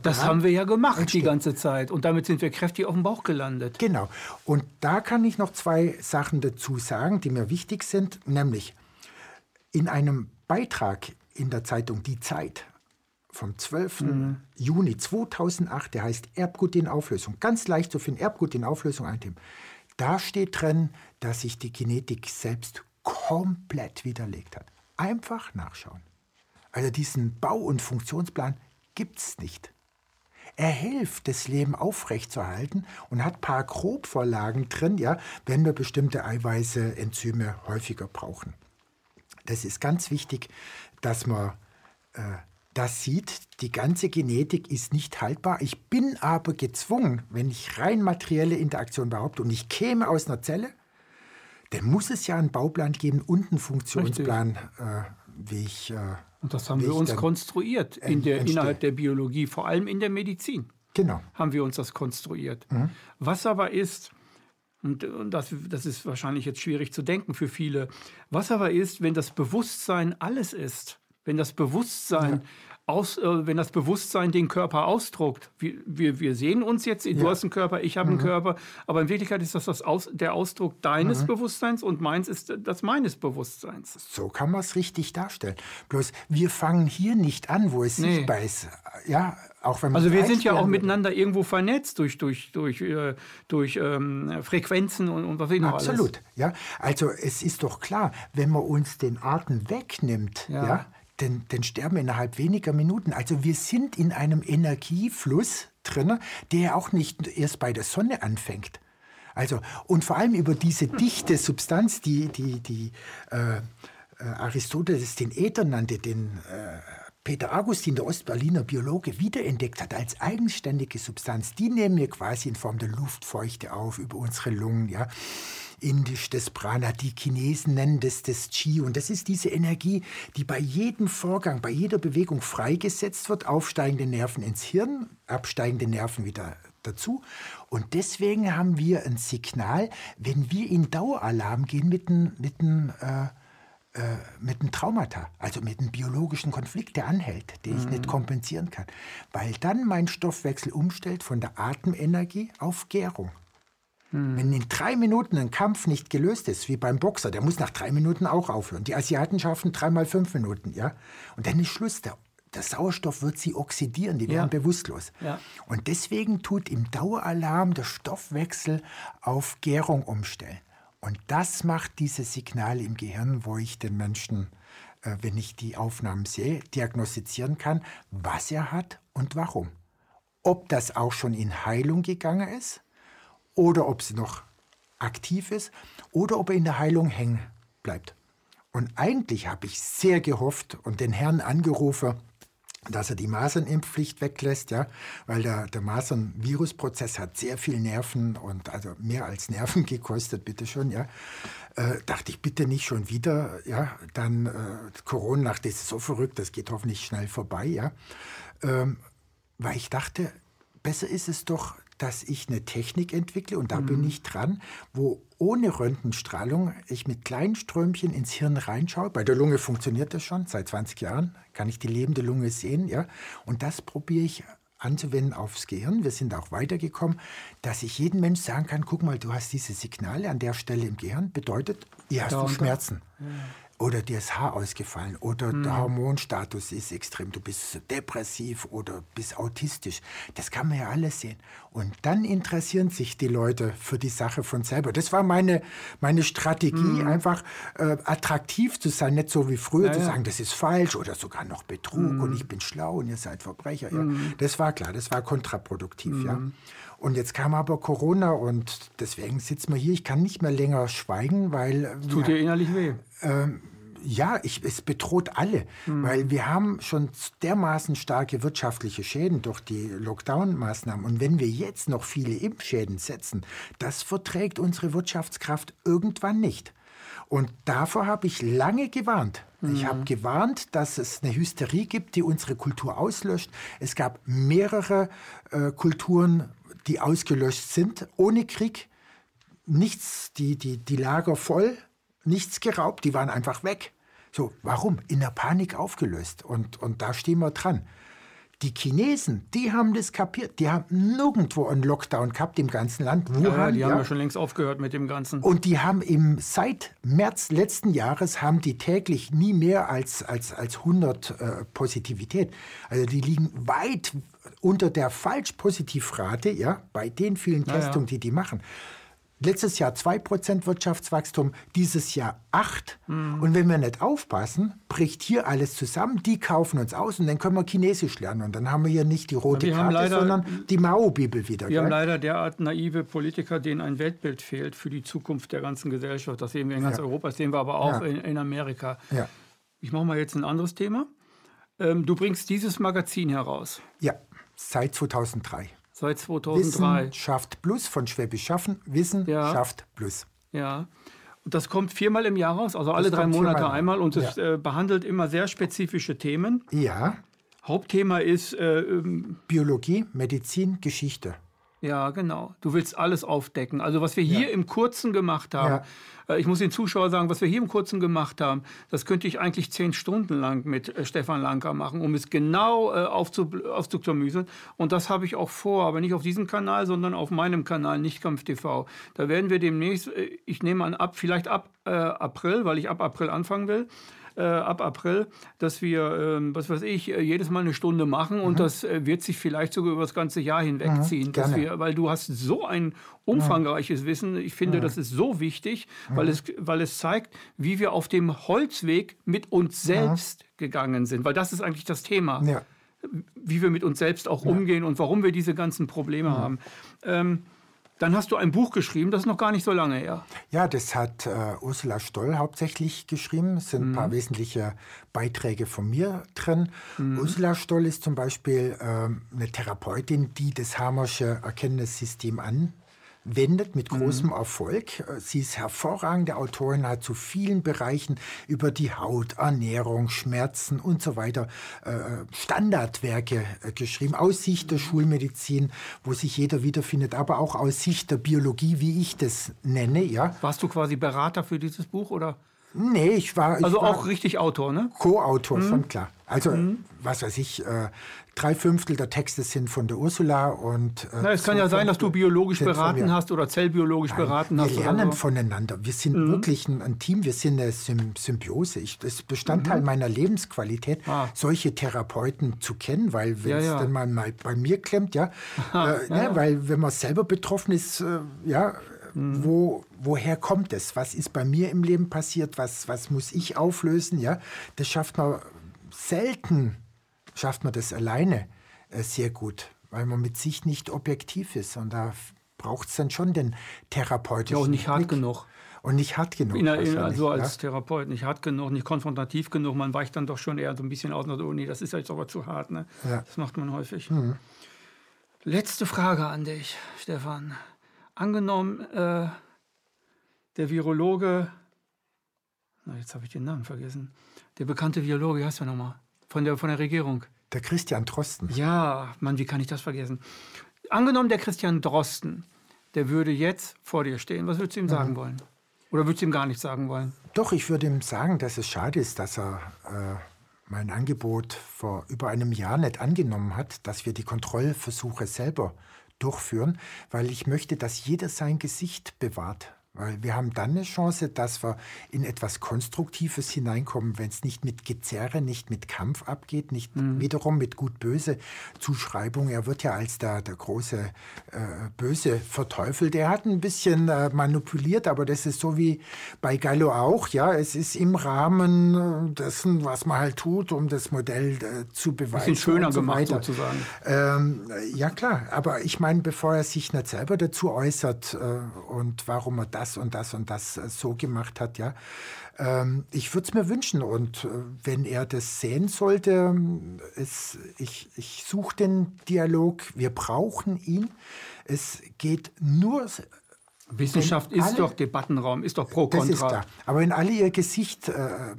das haben wir ja gemacht entsteht. die ganze Zeit und damit sind wir kräftig auf dem Bauch gelandet. Genau. Und da kann ich noch zwei Sachen dazu sagen, die mir wichtig sind, nämlich in einem Beitrag in der Zeitung Die Zeit vom 12. Mhm. Juni 2008, der heißt Erbgut in Auflösung, ganz leicht zu finden, Erbgut in Auflösung eintippen. Da steht drin, dass sich die Genetik selbst komplett widerlegt hat. Einfach nachschauen. Also diesen Bau- und Funktionsplan gibt es nicht. Er hilft, das Leben aufrechtzuerhalten und hat ein paar Grobvorlagen drin, ja, wenn wir bestimmte Eiweiße, Enzyme häufiger brauchen. Das ist ganz wichtig, dass man äh, das sieht. Die ganze Genetik ist nicht haltbar. Ich bin aber gezwungen, wenn ich rein materielle Interaktion behaupte und ich käme aus einer Zelle, dann muss es ja einen Bauplan geben und einen Funktionsplan, äh, wie ich. Äh, und das haben wir uns konstruiert in der, innerhalb der Biologie, vor allem in der Medizin. Genau. Haben wir uns das konstruiert. Mhm. Was aber ist, und, und das, das ist wahrscheinlich jetzt schwierig zu denken für viele, was aber ist, wenn das Bewusstsein alles ist, wenn das Bewusstsein aus, äh, wenn das Bewusstsein den Körper ausdruckt. Wir, wir, wir sehen uns jetzt, du hast einen Körper, ich habe einen mhm. Körper, aber in Wirklichkeit ist das, das aus, der Ausdruck deines mhm. Bewusstseins und meins ist das meines Bewusstseins. So kann man es richtig darstellen. Bloß wir fangen hier nicht an, wo es nee. sichtbar ist. Ja, auch wenn also wir sind ja auch miteinander irgendwo vernetzt durch, durch, durch, äh, durch ähm, Frequenzen und, und was ich noch Absolut, alles. ja. Also es ist doch klar, wenn man uns den Atem wegnimmt, ja, ja dann, dann sterben innerhalb weniger Minuten. Also wir sind in einem Energiefluss drin, der auch nicht erst bei der Sonne anfängt. Also, und vor allem über diese dichte Substanz, die, die, die äh, äh Aristoteles den Äther nannte, den äh, Peter Augustin, der Ostberliner Biologe, wiederentdeckt hat als eigenständige Substanz, die nehmen wir quasi in Form der Luftfeuchte auf über unsere Lungen. Ja. Indisch das Prana, die Chinesen nennen das das Qi. Und das ist diese Energie, die bei jedem Vorgang, bei jeder Bewegung freigesetzt wird, aufsteigende Nerven ins Hirn, absteigende Nerven wieder dazu. Und deswegen haben wir ein Signal, wenn wir in Daueralarm gehen mit einem mit äh, äh, mit einem Traumata, also mit einem biologischen Konflikt, der anhält, den ich nicht mhm. kompensieren kann. Weil dann mein Stoffwechsel umstellt von der Atemenergie auf Gärung. Mhm. Wenn in drei Minuten ein Kampf nicht gelöst ist, wie beim Boxer, der muss nach drei Minuten auch aufhören. Die Asiaten schaffen dreimal fünf Minuten, ja. Und dann ist Schluss. Der, der Sauerstoff wird sie oxidieren, die werden ja. bewusstlos. Ja. Und deswegen tut im Daueralarm der Stoffwechsel auf Gärung umstellen. Und das macht diese Signale im Gehirn, wo ich den Menschen, äh, wenn ich die Aufnahmen sehe, diagnostizieren kann, was er hat und warum. Ob das auch schon in Heilung gegangen ist oder ob sie noch aktiv ist oder ob er in der Heilung hängen bleibt. Und eigentlich habe ich sehr gehofft und den Herrn angerufen, dass er die Masernimpfpflicht weglässt, ja, weil der, der Masern-Virusprozess hat sehr viel Nerven und also mehr als Nerven gekostet, bitte schon, ja. Äh, dachte ich, bitte nicht schon wieder, ja, dann äh, Corona, das ist so verrückt, das geht hoffentlich schnell vorbei, ja. Ähm, weil ich dachte, besser ist es doch, dass ich eine Technik entwickle, und da mhm. bin ich dran, wo ohne Röntgenstrahlung ich mit kleinen Strömchen ins Hirn reinschaue. Bei der Lunge funktioniert das schon, seit 20 Jahren kann ich die lebende Lunge sehen. Ja? Und das probiere ich anzuwenden aufs Gehirn. Wir sind auch weitergekommen, dass ich jedem Mensch sagen kann, guck mal, du hast diese Signale an der Stelle im Gehirn, bedeutet, ihr hast du Schmerzen. Ja oder dir ist Haar ausgefallen oder mhm. der Hormonstatus ist extrem, du bist depressiv oder bist autistisch. Das kann man ja alles sehen. Und dann interessieren sich die Leute für die Sache von selber. Das war meine, meine Strategie, mhm. einfach äh, attraktiv zu sein, nicht so wie früher ja, zu sagen, das ist falsch oder sogar noch Betrug mhm. und ich bin schlau und ihr seid Verbrecher. Ja. Mhm. Das war klar, das war kontraproduktiv. Ja. Und jetzt kam aber Corona und deswegen sitzen wir hier. Ich kann nicht mehr länger schweigen, weil. Tut dir innerlich weh? Ähm, ja, ich, es bedroht alle, mhm. weil wir haben schon dermaßen starke wirtschaftliche Schäden durch die Lockdown-Maßnahmen. Und wenn wir jetzt noch viele Impfschäden setzen, das verträgt unsere Wirtschaftskraft irgendwann nicht. Und davor habe ich lange gewarnt. Mhm. Ich habe gewarnt, dass es eine Hysterie gibt, die unsere Kultur auslöscht. Es gab mehrere äh, Kulturen, die ausgelöscht sind, ohne Krieg. Nichts, die, die, die Lager voll nichts geraubt, die waren einfach weg. So, warum? In der Panik aufgelöst. Und, und da stehen wir dran. Die Chinesen, die haben das kapiert. Die haben nirgendwo einen Lockdown gehabt im ganzen Land. Wuhan, ja, die haben ja schon längst aufgehört mit dem Ganzen. Und die haben im, seit März letzten Jahres haben die täglich nie mehr als, als, als 100 äh, Positivität. Also die liegen weit unter der Falsch-Positiv-Rate, ja, bei den vielen Testungen, ja, ja. die die machen. Letztes Jahr 2% Wirtschaftswachstum, dieses Jahr 8. Mhm. Und wenn wir nicht aufpassen, bricht hier alles zusammen. Die kaufen uns aus und dann können wir Chinesisch lernen. Und dann haben wir hier nicht die rote wir Karte, leider, sondern die Mao-Bibel wieder. Wir gell? haben leider derart naive Politiker, denen ein Weltbild fehlt für die Zukunft der ganzen Gesellschaft. Das sehen wir in ganz ja. Europa, das sehen wir aber auch ja. in, in, Amerika. Ja. Ich mache mal jetzt ein anderes Thema. Ähm, du bringst dieses Magazin heraus. Ja, seit 2003. Seit 2003. Wissenschaft Plus von Schwäbisch Schaffen. Wissenschaft ja. Plus. Ja. Und das kommt viermal im Jahr raus, also alle das drei Monate einmal. Und es ja. äh, behandelt immer sehr spezifische Themen. Ja. Hauptthema ist äh, ähm, Biologie, Medizin, Geschichte. Ja, genau. Du willst alles aufdecken. Also was wir hier ja. im Kurzen gemacht haben, ja. Äh, ich muss den Zuschauern sagen, was wir hier im Kurzen gemacht haben, das könnte ich eigentlich zehn Stunden lang mit äh, Stefan Lanker machen, um es genau äh, aufzuklamüseln. Und das habe ich auch vor, aber nicht auf diesem Kanal, sondern auf meinem Kanal Nichtkampf TV. Da werden wir demnächst, äh, ich nehme an, ab, vielleicht ab äh, April, weil ich ab April anfangen will, äh, ab April, dass wir, äh, was weiß ich, äh, jedes Mal eine Stunde machen und mhm. das äh, wird sich vielleicht sogar über das ganze Jahr hinwegziehen. Mhm, dass wir, weil du hast so ein umfangreiches mhm. Wissen. Ich finde, mhm. das ist so wichtig, weil, mhm. es, weil es zeigt, wie wir auf dem Holzweg mit uns selbst gegangen sind. Weil das ist eigentlich das Thema. Ja. Wie wir mit uns selbst auch ja. umgehen und warum wir diese ganzen Probleme haben. Ähm, dann hast du ein Buch geschrieben, das ist noch gar nicht so lange her. Ja, das hat äh, Ursula Stoll hauptsächlich geschrieben. Es sind mhm. ein paar wesentliche Beiträge von mir drin. Mhm. Ursula Stoll ist zum Beispiel äh, eine Therapeutin, die das Hamersche Erkenntnissystem an wendet mit großem mhm. Erfolg. Sie ist hervorragende Autorin, hat zu vielen Bereichen über die Haut, Ernährung, Schmerzen und so weiter äh, Standardwerke äh, geschrieben, aus Sicht der mhm. Schulmedizin, wo sich jeder wiederfindet, aber auch aus Sicht der Biologie, wie ich das nenne. Ja. Warst du quasi Berater für dieses Buch oder? Nee, ich war. Ich also war auch richtig Autor, ne? Co-Autor, mhm. schon klar. Also, mhm. was weiß ich, äh, drei Fünftel der Texte sind von der Ursula und. Äh, Na, es kann ja sein, dass du biologisch beraten hast oder zellbiologisch Nein, beraten wir hast. Wir lernen voneinander. Wir sind mhm. wirklich ein, ein, Team, wir sind eine Symbiose. Ich, das ist Bestandteil mhm. meiner Lebensqualität, ah. solche Therapeuten zu kennen, weil wenn es ja, ja. dann mal bei mir klemmt, ja, äh, ja, ne, weil wenn man selber betroffen ist, äh, ja, Mhm. Wo, woher kommt es? Was ist bei mir im Leben passiert? Was, was muss ich auflösen? Ja, das schafft man selten, schafft man das alleine äh, sehr gut, weil man mit sich nicht objektiv ist. Und da braucht es dann schon den therapeutischen. Ja, und nicht hart genug. Und nicht hart genug. In, in, also als ja? Therapeut nicht hart genug, nicht konfrontativ genug. Man weicht dann doch schon eher so ein bisschen aus und sagt, oh nee, das ist jetzt aber zu hart. Ne? Ja. Das macht man häufig. Mhm. Letzte Frage an dich, Stefan angenommen, äh, der Virologe, na, jetzt habe ich den Namen vergessen, der bekannte Virologe, wie heißt er nochmal? Von der, von der Regierung. Der Christian Drosten. Ja, Mann, wie kann ich das vergessen? Angenommen, der Christian Drosten, der würde jetzt vor dir stehen. Was würdest du ihm sagen mhm. wollen? Oder würdest du ihm gar nichts sagen wollen? Doch, ich würde ihm sagen, dass es schade ist, dass er äh, mein Angebot vor über einem Jahr nicht angenommen hat, dass wir die Kontrollversuche selber durchführen, weil ich möchte, dass jeder sein Gesicht bewahrt. Weil wir haben dann eine Chance, dass wir in etwas Konstruktives hineinkommen, wenn es nicht mit Gezerre, nicht mit Kampf abgeht, nicht mhm. wiederum mit gut-böse Zuschreibung. Er wird ja als der, der große äh, Böse verteufelt. Er hat ein bisschen äh, manipuliert, aber das ist so wie bei Gallo auch. Ja, es ist im Rahmen dessen, was man halt tut, um das Modell äh, zu beweisen. Bisschen schöner so gemacht weiter. sozusagen. Ähm, ja klar, aber ich meine, bevor er sich nicht selber dazu äußert äh, und warum er das das und das und das äh, so gemacht hat, ja. Ähm, ich würde es mir wünschen und äh, wenn er das sehen sollte, es, ich, ich suche den Dialog, wir brauchen ihn. Es geht nur Wissenschaft ist alle, doch Debattenraum, ist doch pro kontra. Das ist da. Aber wenn alle ihr Gesicht äh, äh,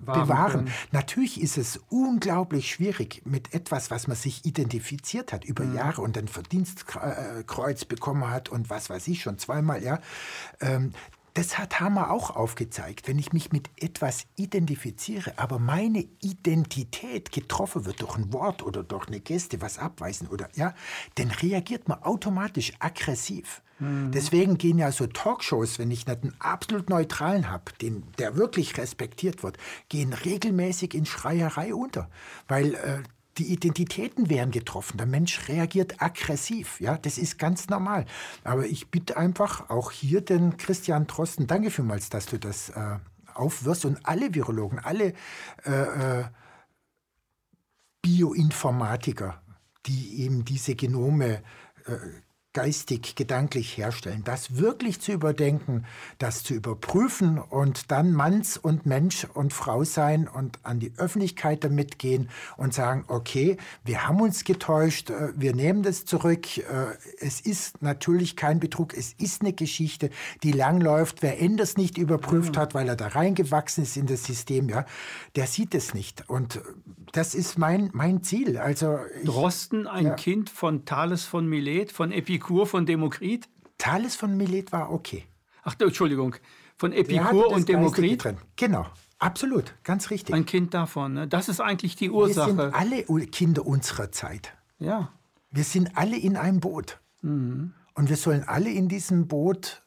bewahren, können. natürlich ist es unglaublich schwierig mit etwas, was man sich identifiziert hat über mhm. Jahre und ein Verdienstkreuz bekommen hat und was weiß ich schon zweimal, ja. Ähm, das hat Hammer auch aufgezeigt. Wenn ich mich mit etwas identifiziere, aber meine Identität getroffen wird durch ein Wort oder durch eine Geste, was abweisen oder ja, dann reagiert man automatisch aggressiv. Mhm. Deswegen gehen ja so Talkshows, wenn ich nicht einen absolut neutralen habe, der wirklich respektiert wird, gehen regelmäßig in Schreierei unter, weil äh, die Identitäten werden getroffen. Der Mensch reagiert aggressiv. Ja, das ist ganz normal. Aber ich bitte einfach auch hier den Christian Drosten, danke vielmals, dass du das äh, aufwirfst und alle Virologen, alle äh, äh, Bioinformatiker, die eben diese Genome äh, geistig, gedanklich herstellen, das wirklich zu überdenken, das zu überprüfen und dann Manns und Mensch und Frau sein und an die Öffentlichkeit damit gehen und sagen, okay, wir haben uns getäuscht, äh, wir nehmen das zurück, äh, es ist natürlich kein Betrug, es ist eine Geschichte, die lang läuft, wer Enders nicht überprüft mhm. hat, weil er da reingewachsen ist in das System, ja, der sieht es nicht und das ist mein, mein Ziel. Also ich, Drosten, ein ja. Kind von Thales von Milet, von Epikur, Epikur von Demokrit? Thales von Milet war okay. Ach, Entschuldigung. Von Epikur und Demokrit? Genau. Absolut, ganz richtig. Ein Kind davon. Ne? Das ist eigentlich die Ursache. Wir sind alle Kinder unserer Zeit. Ja. Wir sind alle in einem Boot. Mhm. Und wir sollen alle in diesem Boot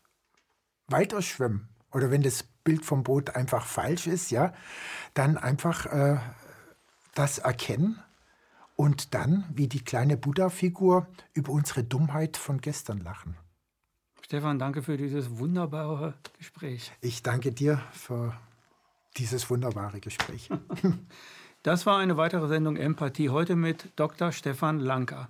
weiter schwimmen. Oder wenn das Bild vom Boot einfach falsch ist, ja, dann einfach äh, das erkennen und dann, wie die kleine Buddha-Figur, über unsere Dummheit von gestern lachen. Stefan, danke für dieses wunderbare Gespräch. Ich danke dir für dieses wunderbare Gespräch. Das war eine weitere Sendung Empathie heute mit Dr. Stefan Lanker.